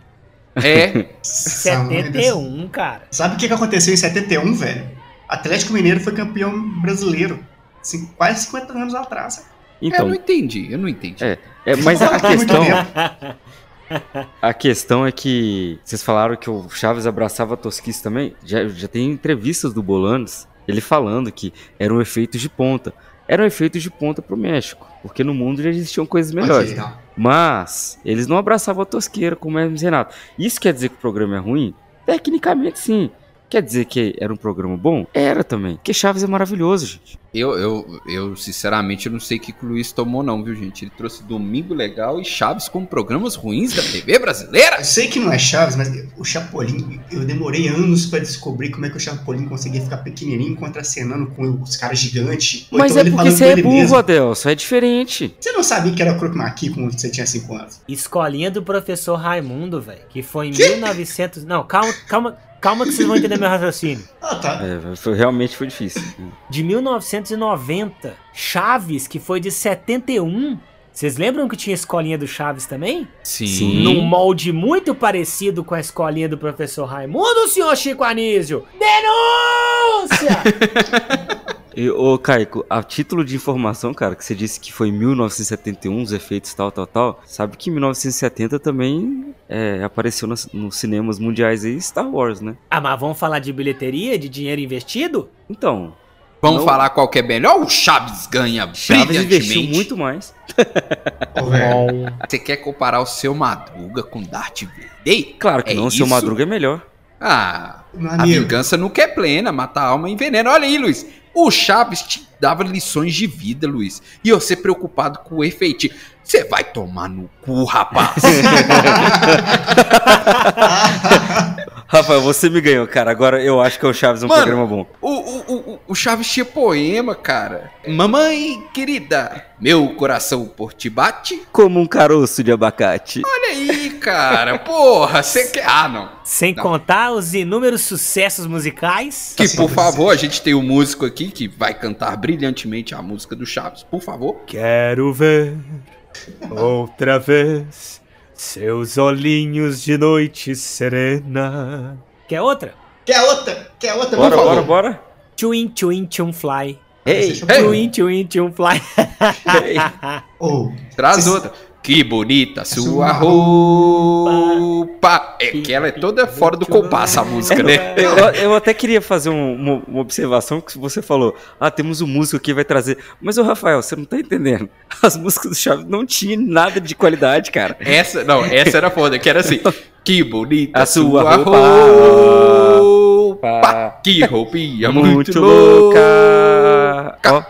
É, Essa mãe dessa- 71, cara. Sabe o que, que aconteceu em 71, velho? Atlético Mineiro foi campeão brasileiro. Assim, quase 50 anos atrás. eu então, não entendi, eu não entendi. É. é, mas a muito questão. a questão é que vocês falaram que o Chaves abraçava a tosquice também. Já, já tem entrevistas do Bolanos, ele falando que era um efeito de ponta. Era um efeito de ponta pro México, porque no mundo já existiam coisas melhores. Não. Mas eles não abraçavam a tosqueira como e Renato. Isso quer dizer que o programa é ruim? Tecnicamente sim. Quer dizer que era um programa bom? Era também. Porque Chaves é maravilhoso, gente. Eu, eu, eu, sinceramente, eu não sei o que, que o Luiz tomou, não, viu, gente? Ele trouxe Domingo Legal e Chaves com programas ruins da TV brasileira. Eu sei que não é Chaves, mas o Chapolin, eu demorei anos pra descobrir como é que o Chapolin conseguia ficar pequenininho contracenando com os caras gigantes. Mas então é porque você com é burro. Adelson. É diferente. Você não sabia que era Croque Maqui quando você tinha 5 anos? Escolinha do professor Raimundo, velho. Que foi em 1900. Não, calma, calma, calma que vocês vão entender meu raciocínio. Ah, tá. É, foi- realmente foi difícil. De 1990. Chaves, que foi de 71. Vocês lembram que tinha escolinha do Chaves também? Sim. Num molde muito parecido com a escolinha do professor Raimundo, senhor Chico Anísio. Denúncia! E, ô, Caico, a título de informação, cara, que você disse que foi em 1971, os efeitos tal, tal, tal. Sabe que em 1970 também é, apareceu nos, nos cinemas mundiais aí Star Wars, né? ah, mas vamos falar de bilheteria, de dinheiro investido? Então, Vamos Não. falar qual que é melhor? O Chaves ganha Chaves investiu muito mais. Você quer comparar o seu Madruga com Darth Vader? Claro que É não, o seu? Madruga é melhor. Ah, a vingança nunca é plena, mata a alma e envenena. Olha aí, Luiz. O Chaves te dava lições de vida, Luiz. E você preocupado com o efeito. Você vai tomar no cu, rapaz. Rafael, você me ganhou, cara. Agora eu acho que o Chaves é um Mano. programa bom. o, o, o, o Chaves tinha poema, cara. Mamãe querida, meu coração por ti bate. Como um caroço de abacate. Olha aí, cara. Porra, você quer. Ah, não. Sem Não. contar os inúmeros sucessos musicais. Que por favor, a gente tem um músico aqui que vai cantar brilhantemente a música do Chaves. Por favor. Quero ver outra vez seus olhinhos de noite serena. Quer outra? Quer outra? Quer outra? Bora, Por bora, favor. bora. Tchuin, tchuin, tchum fly. Ei, Deixa eu- Tchuin, tchuin, tchum fly. Ô, Traz Vocês- outra. Que bonita sua Sua roupa. É que ela é toda fora do compasso a música, né? Eu, eu até queria fazer um- uma, uma observação que você falou. Ah, temos um músico que vai trazer. Mas, ô Rafael, você não tá entendendo. As músicas do Chaves não tinham nada de qualidade, cara. Essa, não, essa era foda, que era assim. Que bonita A sua sua roupa. roupa. Que roupinha muito, Muito louca. louca. Ó,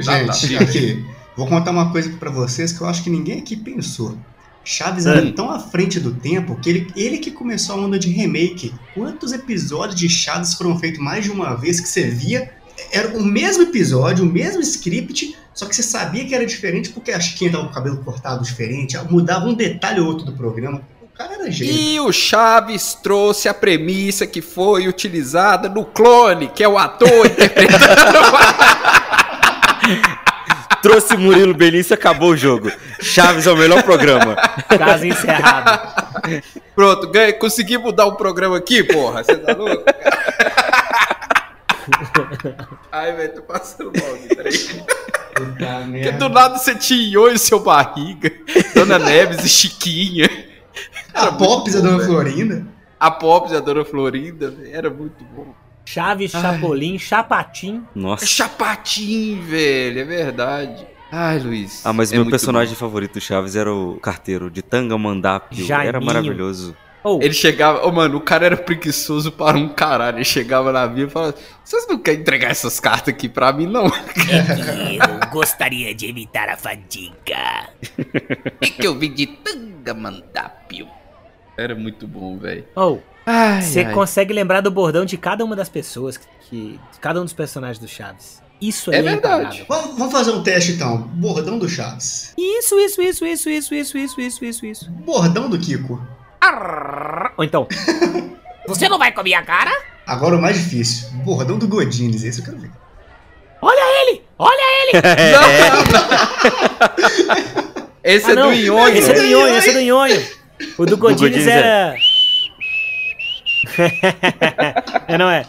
Gente, aqui, vou contar uma coisa aqui pra vocês que eu acho que ninguém aqui pensou. Chaves era tão à frente do tempo que ele, ele que começou a onda de remake. Quantos episódios de Chaves foram feitos mais de uma vez que você via? Era o mesmo episódio, o mesmo script, só que você sabia que era diferente porque a Chiquinha tava com o cabelo cortado diferente, mudava um detalhe ou outro do programa. O cara era gênio. E o Chaves trouxe a premissa que foi utilizada no clone, que é o ator interpretando. Trouxe Murilo Benício e acabou o jogo. Chaves é o melhor programa. Caso encerrado. Pronto, ganhei, consegui mudar o programa aqui, porra. Você tá louco? Ai, velho, tô passando mal, peraí. Puta Porque do nada você tinha em seu barriga, Dona Neves e Chiquinha. A Pops, a bom, Dona velho. Florinda. A Pops e a Dona Florinda, velho, era muito bom. Chaves, Chapolin, Chapatim. É Nossa. chapatim, velho, é verdade. Ai, Luiz. Ah, mas é meu personagem favorito do Chaves era o carteiro de Tanga Mandápio. Era Jaiminho. bom. maravilhoso. Ou, Ele chegava, ô mano, o cara era preguiçoso para um caralho. Ele chegava na minha e falava: Vocês não querem entregar essas cartas aqui pra mim, não? Eu gostaria de evitar a fadiga. É que eu vim de tanga mandápio. Era muito bom, velho. ou, Ai, você ai. consegue lembrar do bordão de cada uma das pessoas que, que- de cada um dos personagens do Chaves. Isso aí É é, verdade. Vamos, vamos fazer um teste então. Bordão do Chaves. Isso, isso, isso, isso, isso, isso, isso, isso, isso, isso. Bordão do Kiko. Ou então, Você não vai com a minha cara? Agora o mais difícil. Bordão do Godines. Esse eu quero ver. olha ele! Olha ele! Esse Ah, é não, do Nhonho. Esse é do Nhonho, esse é do Nhonho. O do Godines Godines era... é, não é?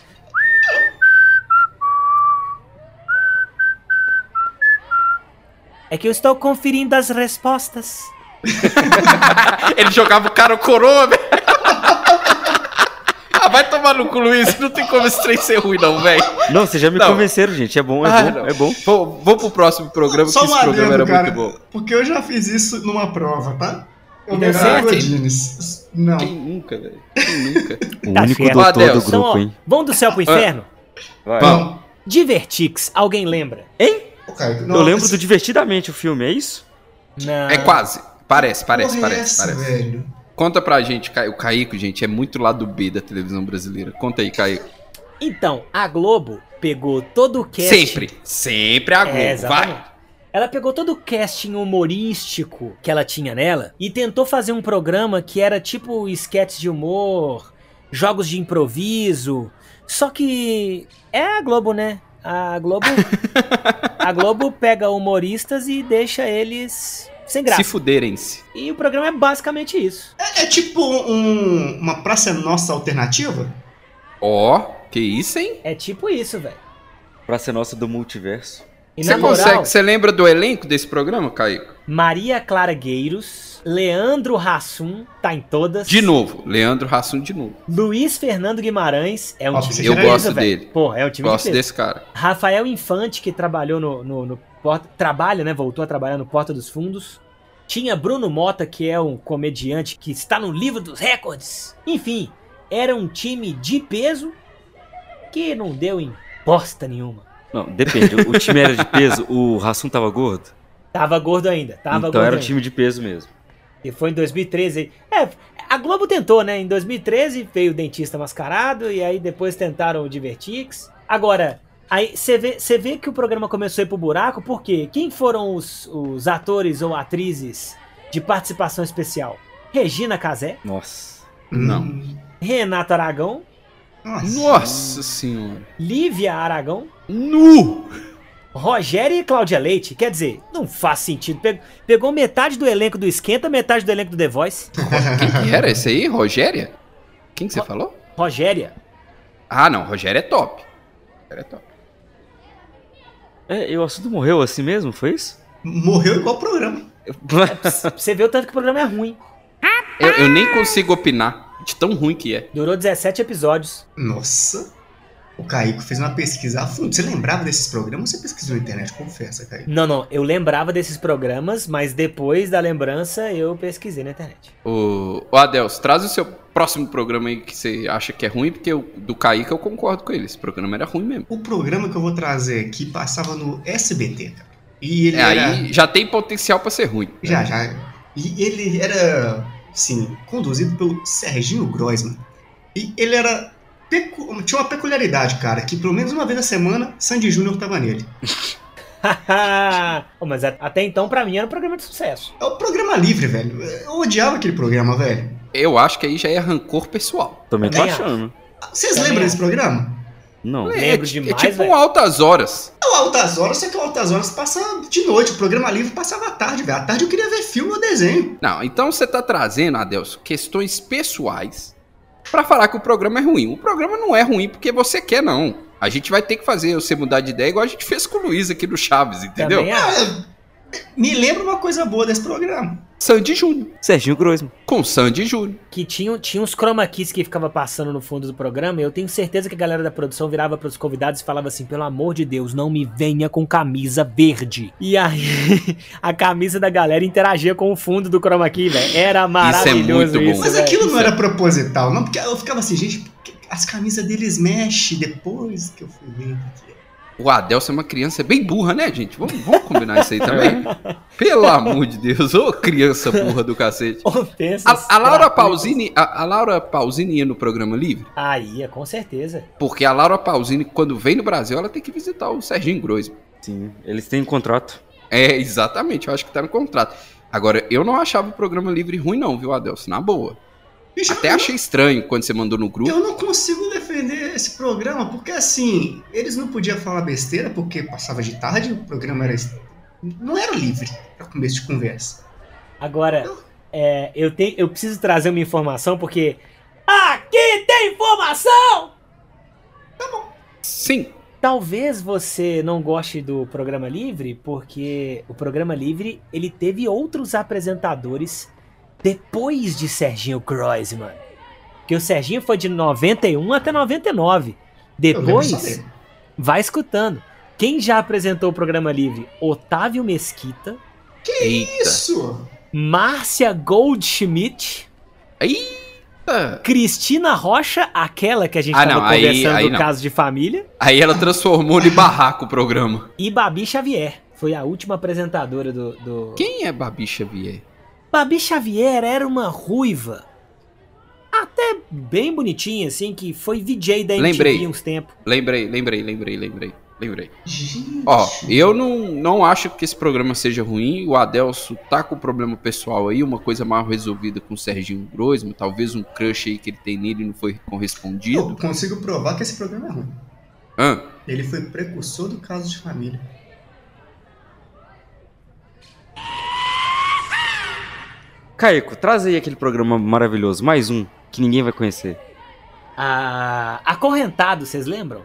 É que eu estou conferindo as respostas. Ele jogava o cara coroa, velho. Ah, vai tomar no cu, Luiz. Não tem como esse trem ser ruim, não, velho. Não, vocês já me Não. convenceram, gente. É bom, é Ah, bom, não. é bom. Vou, vou pro próximo programa, Só que esse programa adendo, era cara. muito bom. Porque eu já fiz isso numa prova, tá? Eu E deu certo? Godines. Não. Quem nunca, velho? Quem nunca? O Tá único certo. doutor Adel, do Então, grupo, ó, hein? vamos do céu pro inferno? Vai. Vamos. Divertix, alguém lembra? Ô, Caio, não, Eu lembro esse- do Divertidamente o filme, é isso? Não. É quase. Parece, parece, porra é parece, essa, parece. velho? Conta pra gente, o Caico, gente, é muito lado B da televisão brasileira. Conta aí, Caico. Então, a Globo pegou todo o cast... Sempre, sempre a Globo, É, exatamente. vai. Ela pegou todo o casting humorístico que ela tinha nela e tentou fazer um programa que era tipo sketches de humor, jogos de improviso. Só que é a Globo, né? A Globo A Globo pega humoristas e deixa eles sem graça. Se fuderem-se. E o programa é basicamente isso. É, é tipo um- uma Praça Nossa alternativa? Ó, que isso, hein? É tipo isso, velho. Pra ser nossa do multiverso. E Você consegue, você lembra do elenco desse programa, Caico? Maria Clara Gueiros, Leandro Hassum, tá em todas. De novo, Leandro Hassum de novo. Luiz Fernando Guimarães é um Ó, time Eu gosto dele. Porra, é um time Gosto de desse cara. Rafael Infante, que trabalhou no, no, no Porta, trabalha, né? Voltou a trabalhar no Porta dos Fundos. Tinha Bruno Mota, que é um comediante que está no livro dos recordes. Enfim, era um time de peso que não deu em bosta nenhuma. Não, depende. O time era de peso, o Rassum tava gordo. Tava gordo ainda, tava então gordo era um ainda. time de peso mesmo. E foi em 2013. É, a Globo tentou, né? Em 2013 veio o Dentista Mascarado e aí depois tentaram o Divertix. Agora, aí você vê, vê que o programa começou a ir pro buraco, porque quem foram os, os atores ou atrizes de participação especial? Regina Casé, Nossa. Não. Renato Aragão, Nossa. Nossa senhora. Lívia Aragão, Nu! Rogério e Cláudia Leite. Quer dizer, não faz sentido. Pe- Pegou metade do elenco do Esquenta, metade do elenco do The Voice. Quem que era esse aí? Rogéria? Quem que você falou? Rogéria. Ah, não. Rogério é top. Rogério é top. É, e o assunto morreu assim mesmo, foi isso? Morreu igual o programa. Você vê o tanto que o programa é ruim. Eu, eu nem consigo opinar de tão ruim que é. Durou 17 episódios. Nossa. O Caico fez uma pesquisa a fundo. Você lembrava desses programas ou você pesquisou na internet? Confessa, Caico. Não, não, eu lembrava desses programas, mas depois da lembrança eu pesquisei na internet. Ô, ô Adelso, traz o seu próximo programa aí que você acha que é ruim, porque o do Kaique eu concordo com ele. Esse programa era ruim mesmo. O programa que eu vou trazer aqui passava no SBT, cara. E ele É, era... aí já tem potencial pra ser ruim. Já, já. E ele era, sim, conduzido pelo Serginho Groisman. E ele era. pecu- Tinha uma peculiaridade, cara, que pelo menos uma vez na semana, Sandy Júnior tava nele. Oh, mas até então, pra mim, era um programa de sucesso. É o programa livre, velho. Eu odiava aquele programa, velho. Eu acho que aí já é rancor pessoal. Também tô achando. Vocês lembram desse programa? Não. É, Lembro é demais, tipo velho. um altas horas. É o Altas Horas, só que o Altas Horas passa de noite. O programa livre passava à tarde, velho. À tarde eu queria ver filme ou desenho. Não, então você tá trazendo, Adelso, questões pessoais pra falar que o programa é ruim. O programa não é ruim porque você quer, não. A gente vai ter que fazer você mudar de ideia, igual a gente fez com o Luiz aqui do Chaves, entendeu? Também acho. Me lembra uma coisa boa desse programa. Sandy Júnior. Serginho Groisman. Com Sandy Júnior. Que tinha, tinha uns chroma keys que ficava passando no fundo do programa. E eu tenho certeza que a galera da produção virava pros convidados e falava assim: pelo amor de Deus, não me venha com camisa verde. E aí, a camisa da galera interagia com o fundo do chroma key, velho. Era maravilhoso muito bom. isso. Mas aquilo não Isso é- era proposital, não, porque eu ficava assim, gente, as camisas deles mexem depois que eu fui ver. O Adelso é uma criança bem burra, né, gente? Vamos, vamos combinar isso aí também? Pelo amor de Deus, ô criança burra do cacete. A, a Laura. Pausini, a, a Laura Pausini ia no programa livre, Ah, ia, com certeza. porque a Laura Pausini, quando vem no Brasil, ela tem que visitar o Serginho Groisman. Sim, eles têm um contrato. É, exatamente, eu acho que tá no contrato. Agora, eu não achava o programa livre ruim, não, viu, Adelso? Na boa. Bicho, Até eu, achei estranho quando você mandou no grupo. eu não consigo defender esse programa, porque assim, eles não podiam falar besteira, porque passava de tarde, o programa era. Não era livre pra começo de conversa. Agora, é, eu, tenho, eu preciso trazer uma informação porque. Aqui tem informação! Sim, Talvez você não goste do programa livre, porque o programa livre ele teve outros apresentadores depois de Serginho Groisman. Porque o Serginho foi de 91 até 99. Eu lembro Depois, vai escutando. Quem já apresentou o programa livre? Otávio Mesquita, eita. Isso! Márcia Goldschmidt, Eita. Cristina Rocha, aquela que a gente Ah, estava não, aí- conversando aí do não. caso de família, Aí ela transformou de barraco o programa. e Babi Xavier. Foi a última apresentadora do. do... Quem é Babi Xavier? Babi Xavier era uma ruiva. Até bem bonitinha, assim, que foi VJ da MTV Lembrei. uns tempos. Lembrei, lembrei, lembrei, lembrei, lembrei. Gente. Ó, eu não, não acho que esse programa seja ruim. O Adelso tá com problema pessoal aí, uma coisa mal resolvida com o Serginho Groisman, talvez um crush aí que ele tem nele não foi correspondido. Eu consigo provar que esse programa é ruim. Hã? Ele foi precursor do caso de família. Caico, traz aí aquele programa maravilhoso, mais um, que ninguém vai conhecer. Ah, Acorrentado, vocês lembram?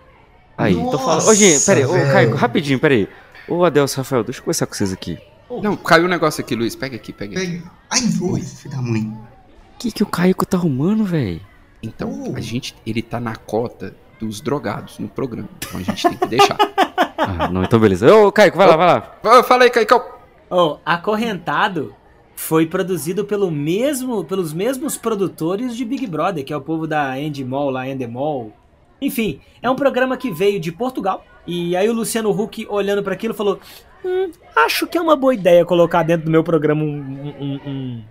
Aí, tô Nossa, falando. Ô, gente, peraí, ô. Caico, rapidinho, peraí. Ô, Adelso, Rafael, deixa eu conversar com vocês aqui. Não, caiu um negócio aqui, Luiz. Pega aqui, pega aqui. Pega. Ai, oi, filho da mãe. O que, que o Caico tá arrumando, velho? Então, Uh. a gente, ele tá na cota dos drogados no programa. Então a gente tem que deixar. Ah, não, então beleza. Ô, Caico, vai lá, vai lá. Fala aí, Caicão. Oh, Acorrentado foi produzido pelo mesmo, pelos mesmos produtores de Big Brother, que é o povo da Endemol, lá Endemol. Enfim, é um programa que veio de Portugal. E aí o Luciano Huck, olhando para aquilo, falou: hum, acho que é uma boa ideia colocar dentro do meu programa um, um- um-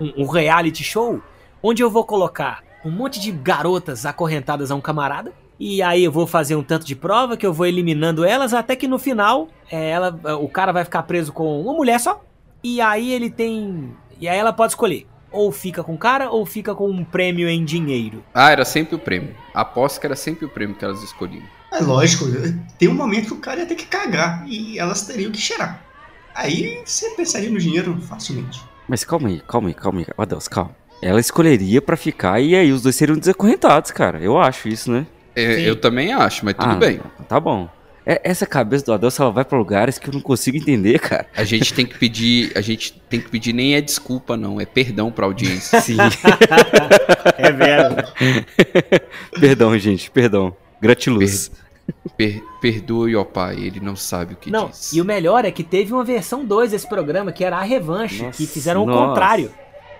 um- um reality show, onde eu vou colocar um monte de garotas acorrentadas a um camarada. E aí eu vou fazer um tanto de prova que eu vou eliminando elas até que no final é, ela, o cara vai ficar preso com uma mulher só. E aí ele tem. E aí ela pode escolher. Ou fica com o cara ou fica com um prêmio em dinheiro. Ah, era sempre o prêmio. Aposto que era sempre o prêmio que elas escolhiam. É lógico, tem um momento que o cara ia ter que cagar e elas teriam que cheirar. Aí você pensaria no dinheiro facilmente. Mas calma aí, calma aí, calma aí. Ô, Adelso, calma. Ela escolheria pra ficar e aí os dois seriam desacorrentados, cara. Eu acho isso, né? É, eu também acho, mas tudo Ah, bem. Tá bom. É- essa cabeça do Adelson, ela vai pra lugares que eu não consigo entender, cara. A gente tem que pedir, a gente tem que pedir nem é desculpa não, é perdão pra audiência. Sim. É verdade. perdão, gente, perdão. Gratiluz. Per- perdoe, ó pai, ele não sabe o que Não, diz. e o melhor é que teve uma versão 2 desse programa, que era a revanche, Nossa, que fizeram o nossa. contrário.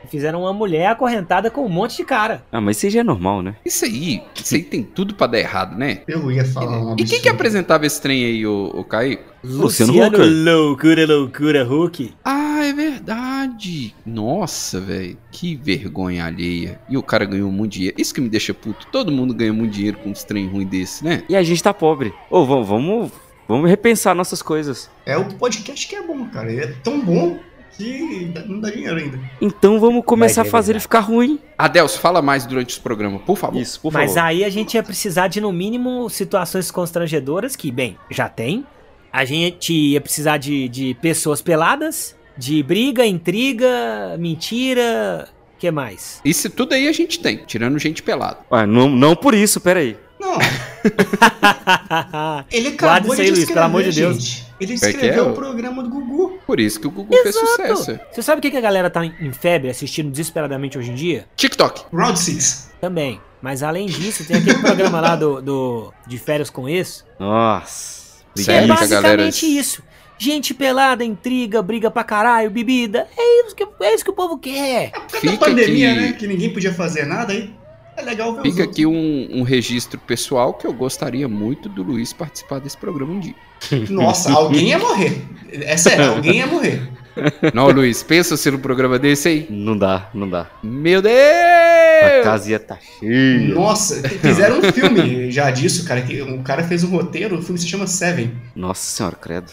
Fizeram uma mulher acorrentada com um monte de cara. Ah, mas isso aí já é normal, né? Isso aí, isso aí tem tudo pra dar errado, né? Eu ia falar um E quem que apresentava esse trem aí, o, o Kaique? Luciano Luciano Huck. Loucura, loucura, Hulk. Ah, é verdade. Nossa, velho. Que vergonha alheia. E o cara ganhou muito dinheiro. Isso que me deixa puto. Todo mundo ganha muito dinheiro com uns trem ruim desse, né? E a gente tá pobre. Ô, vamos, vamos, vamos repensar nossas coisas. É o podcast que é bom, cara. Ele é tão bom que não dá dinheiro ainda. Então vamos começar a fazer ele ficar ruim. Adelso, fala mais durante os programas, por favor. Isso, por Mas favor. aí a gente ia precisar de, no mínimo, situações constrangedoras, que, bem, já tem. A gente ia precisar de, de pessoas peladas, de briga, intriga, mentira. que mais? Isso tudo aí a gente tem, tirando gente pelada. Ah, não, não por isso, peraí. Não, ele Guarda acabou isso aí, de Luiz, escrever, pelo amor de Deus. gente. Ele É que é, escreveu ó. o programa do Gugu. Por isso que o Google fez sucesso. Você sabe o que que a galera tá em febre assistindo desesperadamente hoje em dia? TikTok. Round 6. Também. Mas além disso, tem aquele programa lá do, do de férias com ex. Nossa. Que é Sério que a galera. basicamente isso. Gente pelada, intriga, briga pra caralho, bebida. É isso que, é isso que o povo quer. Fica Fica pandemia, aqui- né? Que ninguém podia fazer nada aí. É legal ver Fica aqui um, um registro pessoal que eu gostaria muito do Luiz participar desse programa um dia. Nossa, alguém ia morrer. É sério, alguém ia morrer. Não, Luiz, pensa se no programa desse aí. Não dá, não dá. Meu A Deus! casa ia tá cheia. Nossa, fizeram um filme já disso, cara. Que um cara fez um roteiro, o filme se chama Seven. Nossa senhora, credo.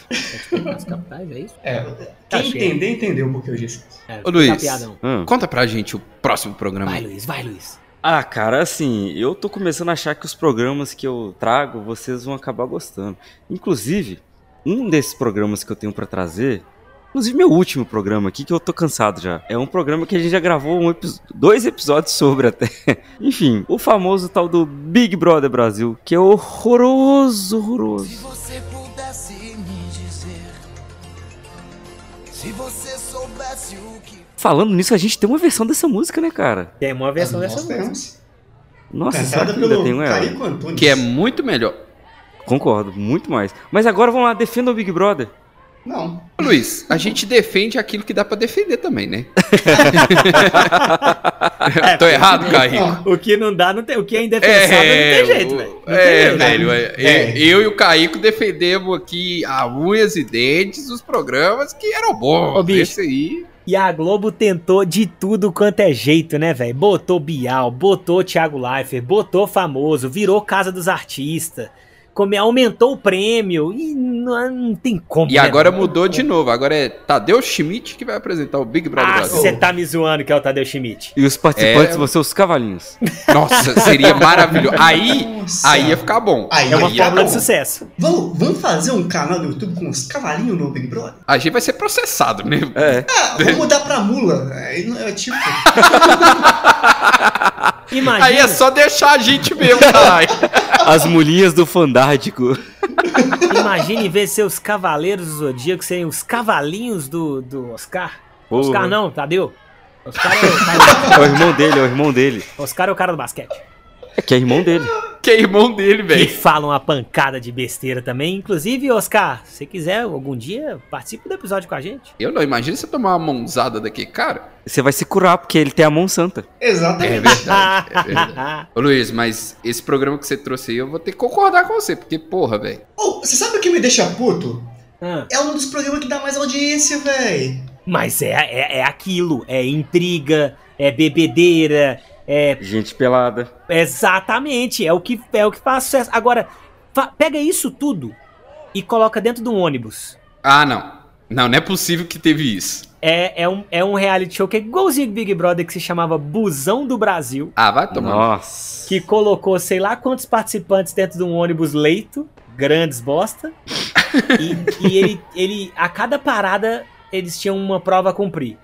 Nas capitais, é isso? É, Tá quem cheio. entender, entendeu porque eu disse. É, Ô, Luiz. tá. Hum. Conta pra gente o próximo programa. Vai. Luiz, vai, Luiz. Ah, cara, assim, eu tô começando a achar que os programas que eu trago, vocês vão acabar gostando. Inclusive, um desses programas que eu tenho pra trazer, inclusive meu último programa aqui, que eu tô cansado já, é um programa que a gente já gravou um epi- dois episódios sobre até. Enfim, o famoso tal do Big Brother Brasil, que é horroroso, horroroso. você pudesse me dizer, se você Falando nisso, a gente tem uma versão dessa música, né, cara? Tem uma versão Nós dessa música. Nossa, será Cantada que ainda pelo tem ela? Caíco Antunes. Que é muito melhor. Concordo, muito mais. Mas agora vamos lá, defenda o Big Brother. Não. Ô, Luiz, a gente defende aquilo que dá pra defender também, né? Tô errado, Caio? Não. O que não dá, não tem. O que é indefensável não tem jeito, o- velho. Não tem É, jeito. velho. é, É. Eu e o Caíco defendemos aqui a unhas e dentes os programas que eram bons. Ô, bicho. Esse aí. E a Globo tentou de tudo quanto é jeito, né, velho? Botou Bial, botou Thiago Leifert, botou famoso, virou Casa dos Artistas, come, aumentou o prêmio e não, não tem como. E né, agora mudou de novo. Agora é Tadeu Schmidt que vai apresentar o Big Brother Ah, Brasil. você tá me zoando que é o Tadeu Schmidt. E os participantes É. vão ser os cavalinhos. Nossa, seria maravilhoso. Aí, Nossa. aí ia ficar bom. Aí É uma fórmula de sucesso. Vamos, vamos fazer um canal no YouTube com os cavalinhos no Big Brother? A gente vai ser processado mesmo. É. Ah, vamos mudar pra mula. Não- É tipo. Imagina, Aí é só deixar a gente mesmo, caralho. As mulhinhas do Fandástico. imagina em vez de ser os Cavaleiros do Zodíaco, serem os cavalinhos do, do Oscar. Porra. Oscar não, Tadeu. Oscar é o É o irmão dele, é o irmão dele. Oscar é o cara do basquete. É que é irmão dele. Que é irmão dele, Que velho. falam uma pancada de besteira também. Inclusive, Oscar, se quiser algum dia, participe do episódio com a gente. Eu não, imagina você tomar uma mãozada daqui, cara. Você vai se curar, porque ele tem a mão santa. É Exatamente. verdade, é verdade. Ô Luiz, mas esse programa que você trouxe aí, eu vou ter que concordar com você, porque, porra, velho. Oh, você sabe o que me deixa puto? Ah, É um dos programas que dá mais audiência, véi. Mas é, é, é aquilo, é intriga, é bebedeira, é Gente pelada. exatamente, é o que é o que faz sucesso. Agora, fa- pega isso tudo e coloca dentro de um ônibus. Ah, não. Não, não é possível que teve isso. É, é, um, é um reality show que é igualzinho Big Brother que se chamava Busão do Brasil, Ah, vai tomar. Nossa. que colocou sei lá quantos participantes dentro de um ônibus leito, grandes bosta. e e ele, ele, a cada parada, eles tinham uma prova a cumprir.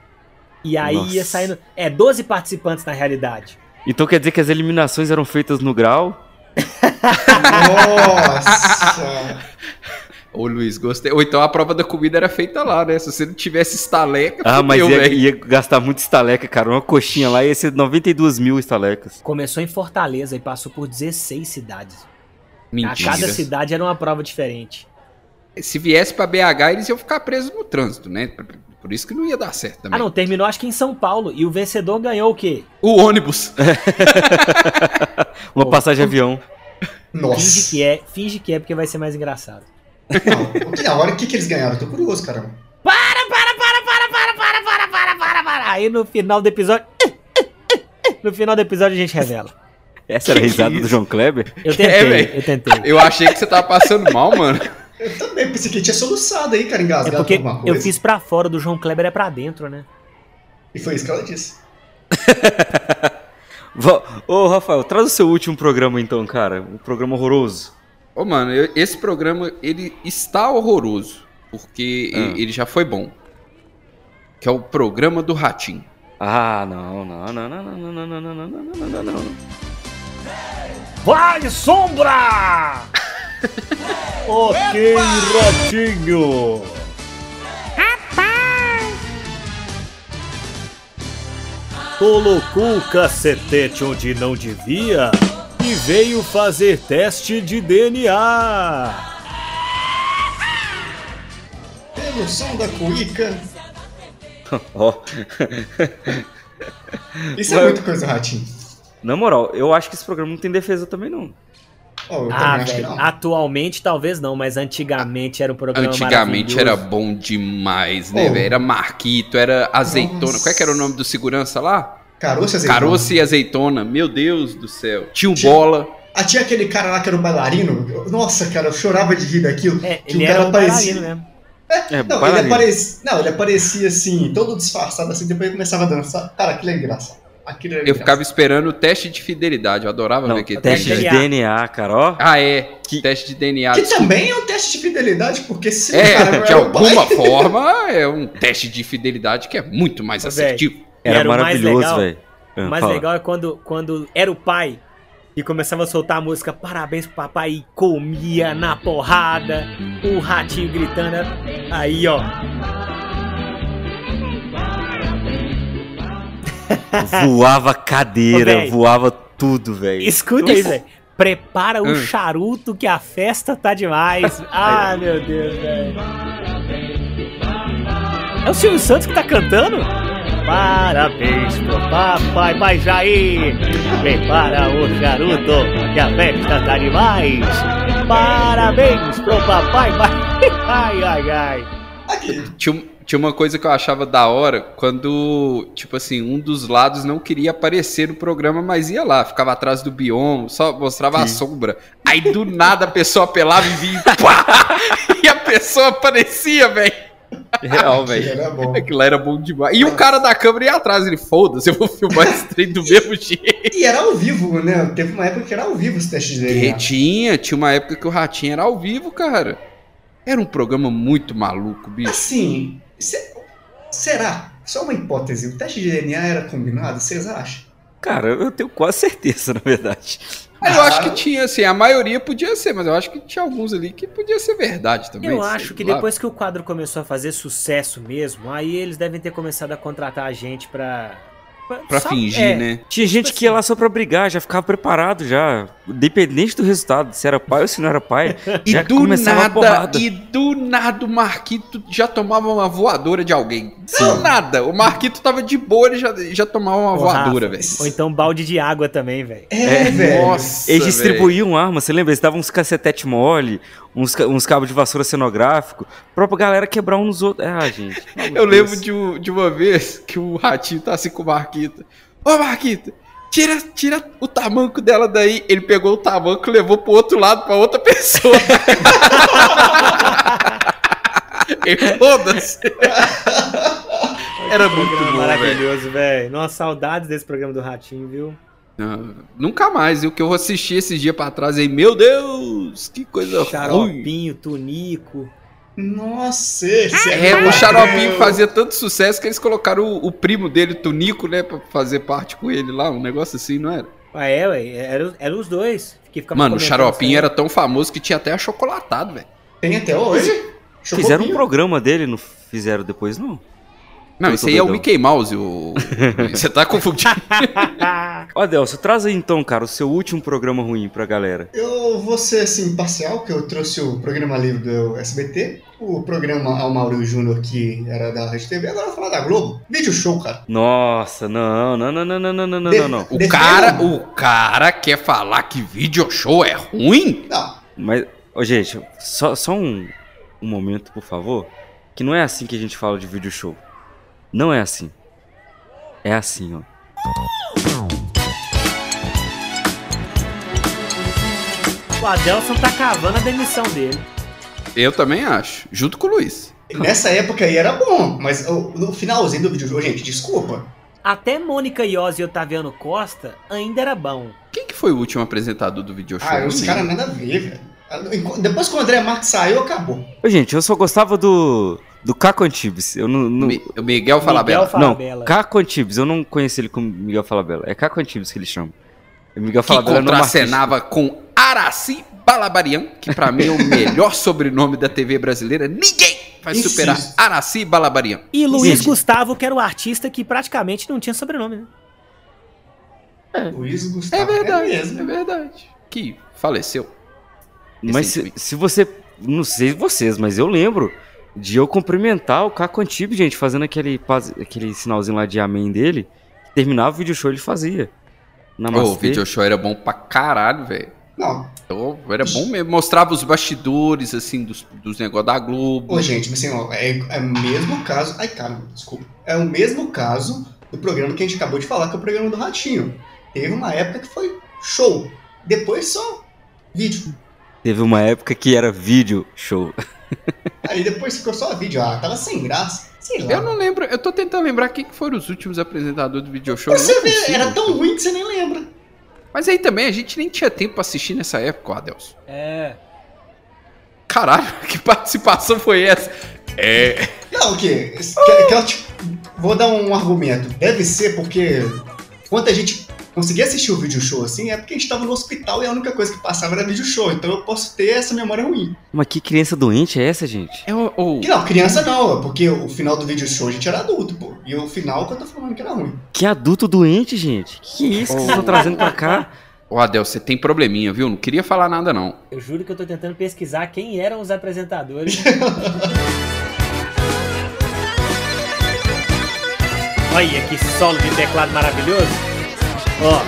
E aí Nossa. ia saindo. É, 12 participantes na realidade. Então quer dizer que as eliminações eram feitas no grau? Nossa! Ô Luiz, gostei. Ou então a prova da comida era feita lá, né? Se você não tivesse estaleca, Ah, mas ia, ia gastar muito estaleca, cara. Uma coxinha lá ia ser 92 mil estalecas. Começou em Fortaleza e passou por 16 cidades. Mentira. A cada cidade era uma prova diferente. Se viesse pra BH, eles iam ficar presos no trânsito, né? Por isso que não ia dar certo Ah, também. não, terminou acho que em São Paulo. E o vencedor ganhou o quê? O ônibus. Uma Pô, passagem de avião. Finge Nossa! que é, finge que é porque vai ser mais engraçado. Não, o que, a hora, o que, que eles ganharam? Eu tô curioso, caramba. Para, para, para, para, para, para, para, para, para, para. Aí no final do episódio. No final do episódio a gente revela. Essa era a risada isso? do João Kleber? Eu É, tentei, velho. eu tentei. Eu achei que você tava passando mal, mano. Eu também pensei que tinha soluçado aí, cara, É engasgado porque com alguma coisa. eu fiz pra fora, do João Kleber é pra dentro, né? E foi isso que ela disse. Ô, Rafael, traz o seu último programa então, cara. Um programa horroroso. Ô, mano, eu- esse programa, ele está horroroso. Porque Ah. e- ele já foi bom. Que é o programa do Ratinho. Ah, não, não, não, não, não, não, não, não, não, não, não, não, não, não. Vai, sombra! Ok, ratinho! Colocou o cacetete onde não devia e veio fazer teste de DNA. Pelo som da cuíca. Ó, Isso é Vai- muita coisa ratinho. na moral, eu acho que esse programa não tem defesa também, não. Oh, Ah, velho, atualmente talvez não, mas antigamente era um programa Antigamente era bom demais, né, Oh. velho? Era Marquito, era azeitona. Nossa. Qual é que era o nome do segurança lá? Caroço e azeitona. Caroço e azeitona. Meu Deus do céu. Tinha o Tinha- bola. Ah, tinha aquele cara lá que era o bailarino. Nossa, cara, eu chorava de rir daquilo. É, ele o cara era um parecia- bailarino mesmo. É, Não, ele aparecia, não, ele aparecia assim, todo disfarçado assim, depois ele começava a dançar. Cara, aquilo é engraçado. Aquilo Eu ficava esperando o teste de fidelidade. Eu adorava Não, ver aquele teste de DNA. DNA, cara, ó. Ah, é. Teste de DNA. Que também é um teste de fidelidade, porque se É, cara de o pai- alguma forma, é um teste de fidelidade que é muito mais assertivo. Era, era o mais maravilhoso, legal. velho. Ah, O mais fala. legal é quando, quando era o pai e começava a soltar a música Parabéns pro papai e comia na porrada, o ratinho gritando. Aí, ó. Voava cadeira, Ô, voava tudo, velho. Escuta aí, velho. Prepara o Hum. charuto que a festa tá demais. Ah, meu Deus, velho. É o Silvio Santos que tá cantando? Parabéns pro papai, pai Jair. Prepara o charuto que a festa tá demais. Parabéns pro papai, pai. Ai, ai, ai. Tinha, um- tinha uma coisa que eu achava da hora quando, tipo assim, um dos lados não queria aparecer no programa, mas ia lá, ficava atrás do bioma, só mostrava a sombra. Aí do nada a pessoa apelava e vinha pá! e a pessoa aparecia, velho. Real, velho. era bom. Aquilo lá era bom demais. E o cara da câmera ia atrás, ele, foda-se, eu vou filmar esse trem do mesmo jeito. E era ao vivo, né? Teve uma época que era ao vivo os testes dele. tinha, tinha uma época que o Ratinho era ao vivo, cara. Era um programa muito maluco, bicho. Assim, se- será? Só uma hipótese. O teste de DNA era combinado? Vocês acham? Cara, eu tenho quase certeza, na verdade. Eu acho que tinha, assim, a maioria podia ser, mas eu acho que tinha alguns ali que podia ser verdade também. Eu acho que lá. depois que o quadro começou a fazer sucesso mesmo, aí eles devem ter começado a contratar a gente pra. Pra só- fingir, é, né? Tinha gente que ia lá só pra brigar, já ficava preparado já. Independente do resultado, se era pai ou se não era pai. E já do começava a nada, porrada. e do nada o Marquito já tomava uma voadora de alguém. Do nada. O Marquito tava de boa, ele já, já tomava uma voadora, velho. Ou então balde de água também, velho. É, velho. Nossa, Eles distribuíam armas, você lembra? Eles davam uns cacetete mole, uns, uns cabos de vassoura cenográfico, pra galera quebrar uns nos outros. Ah, gente. Eu de lembro Deus. de, um- de uma vez que o Ratinho tá assim com o Marquito. Ô, Marquito, tira, tira o tamanco dela daí. Ele pegou o tamanco e levou pro outro lado, pra outra pessoa. e foda-se. Era muito bom, maravilhoso, velho. Nossa, saudades desse programa do Ratinho, viu? Não, nunca mais. E o que eu assisti esses dias pra trás aí, meu Deus, que coisa ruim. Xaropinho, Tunico. Nossa, esse É, era o Xaropinho fazia tanto sucesso que eles colocaram o, o primo dele, Tunico, né, pra fazer parte com ele lá, um negócio assim, não era? Ah, é, ué, era, era os dois. Que ficavam Mano, o Xaropinho era tão famoso que tinha até achocolatado, velho. Tem até hoje. Fizeram um programa dele, não fizeram depois, não? Não, tô aí é o doidão. Mickey Mouse. O... Você tá confundindo. Ó, Adelso, traz aí então, cara, o seu último programa ruim pra galera. Eu vou ser assim, parcial, que eu trouxe o programa livre do SBT, o programa Ao Mauro Júnior, que era da Rede TV, agora eu vou falar da Globo. Vídeo show, cara. Nossa, não, não, não, não, não, não, não, não, De- não, não. O Defenda. cara, o cara quer falar que video show é ruim? Não, Mas, ô, gente, só, só um, um momento, por favor. Que não é assim que a gente fala de vídeo show. Não é assim. É assim, ó. O Adelson tá cavando a demissão dele. Eu também acho. Junto com o Luiz. nessa época aí era bom, mas no finalzinho do vídeo gente, desculpa. Até Mônica Iose e Otaviano Costa ainda era bom. Quem que foi o último apresentador do video show? Ah, os caras nada a ver, velho. Depois que o André Marques saiu, acabou. Ô, gente, eu só gostava do. Do Caco Antibes. Eu não. não Mi- O Miguel Falabella. Miguel não. Caco Antibes. Eu não conheci ele como Miguel Falabella. É Caco Antibes que ele chama. É Miguel Que Falabella é artístico. contracenava com Araci Balabarian, que pra mim é o melhor sobrenome da TV brasileira. Ninguém vai Insisto. superar Araci Balabarian. E Luiz. Gustavo, que era o artista que praticamente não tinha sobrenome, né? Luiz Gustavo. É verdade, mesmo. é verdade. Que faleceu. Mas se, se você. Não sei vocês, mas eu lembro de eu cumprimentar o Caco Antibes, gente, fazendo aquele, aquele sinalzinho lá de amém dele. Terminava o vídeo show, ele fazia. Namastê. o video show era bom pra caralho, velho. Não, Então, Era bom mesmo. Mostrava os bastidores, assim, dos, dos negócios da Globo. Ô, gente, mas assim, ó, é, é o mesmo caso. Ai, caramba, desculpa. É o mesmo caso do programa que a gente acabou de falar, que é o programa do Ratinho. Teve uma época que foi show. Depois só vídeo. Teve uma época que era vídeo show. Aí depois ficou só vídeo. Ah, tava sem graça. Sei lá. Eu não lembro, eu tô tentando lembrar quem que foram os últimos apresentadores do video show. Pra você ver, era tão ruim que você nem lembra. Mas aí também a gente nem tinha tempo pra assistir nessa época, Adelson. É. Caralho, que participação foi essa? É. Não, o quê? Que- tipo, vou dar um argumento. Deve ser porque quando a gente conseguia assistir o vídeo show assim, é porque a gente tava no hospital e a única coisa que passava era vídeo show. Então eu posso ter essa memória ruim. Mas que criança doente é essa, gente? É o. o- Que não, criança não, porque o final do vídeo show a gente era adulto, pô. E o final que eu tô falando que era ruim. Que adulto doente, gente. Que isso que vocês estão trazendo pra cá? Ô, Adel, você tem probleminha, viu? Não queria falar nada, não. Eu juro que eu tô tentando pesquisar quem eram os apresentadores. Olha que solo de teclado maravilhoso. Ó.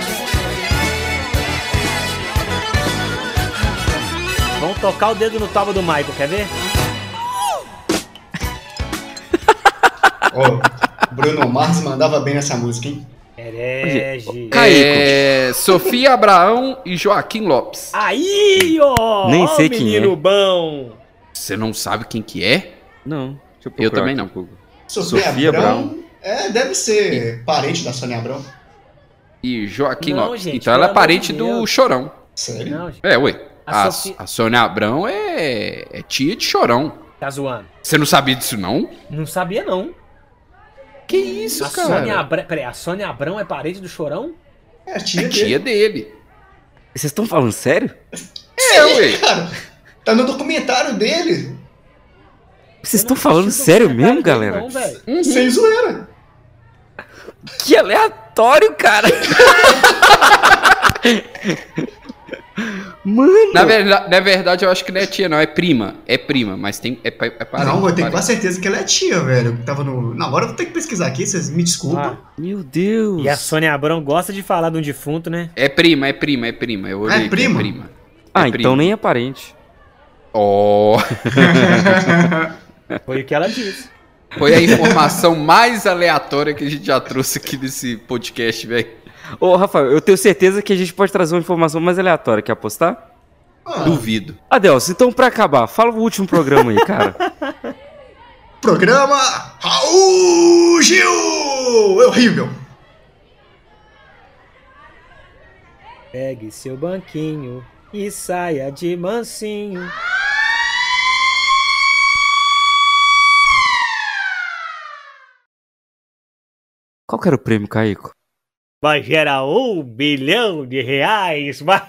Vamos tocar o dedo no toba do Michael, quer ver? Ó, Bruno Mars mandava bem nessa música, hein? Herege. É. Sofia Abraão e Joaquim Lopes. Aí, ó! Nem ó sei o quem menino é. bom. Você não sabe quem que é? Não. Deixa Eu procurar também aqui não. Sofia, Sofia Abrão. É, deve ser parente da Sônia Abrão. E Joaquim Não, Lopes. gente, então ela é parente do. Chorão. Sério? Não, gente, É, ué. A A, Sofia- a Sônia Abrão é, é tia de Chorão. tá zoando. Você não sabia disso, não? Não sabia, não. Que isso, a cara? Sônia Abrão. Peraí, a Sônia Abrão é parente do Chorão? É a tia É dele. tia dele. Vocês estão falando sério? É, ué. Cara, tá no documentário dele. Vocês estão falando sério mesmo, dele, galera? Não, velho. Uhum. Sem zoeira. Que aleatório, cara. Mano. Na, verdade, na verdade, eu acho que não é tia, não. É prima. É prima, mas tem. É, pa- é parente. não, eu tenho quase certeza que ela é tia, velho. Tava no. Não, agora eu vou ter que pesquisar aqui, vocês me desculpam. Ah, Meu Deus. e a Sônia Abrão gosta de falar de um defunto, né? É prima, é prima, é prima. Eu olhei É aqui, prima? É prima. Ah, É então prima. nem é parente. Ó, Foi o que ela disse. Foi a informação mais aleatória que a gente já trouxe aqui nesse podcast, velho. Ô, Rafael, eu tenho certeza que a gente pode trazer uma informação mais aleatória. Quer apostar? Ah, Duvido. Adelson, então pra acabar, fala o último programa aí, cara. Programa Raul Gil! É horrível. Pegue seu banquinho e saia de mansinho. Qual que era o prêmio, Caico? Mas era um bilhão de reais, mas...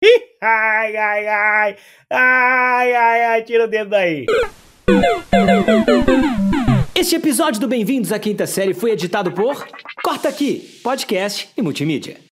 Ai, ai, ai, ai, ai, ai, tira o dedo daí. Este episódio do Bem-vindos à Quinta Série foi editado por Corta Aqui, podcast e multimídia.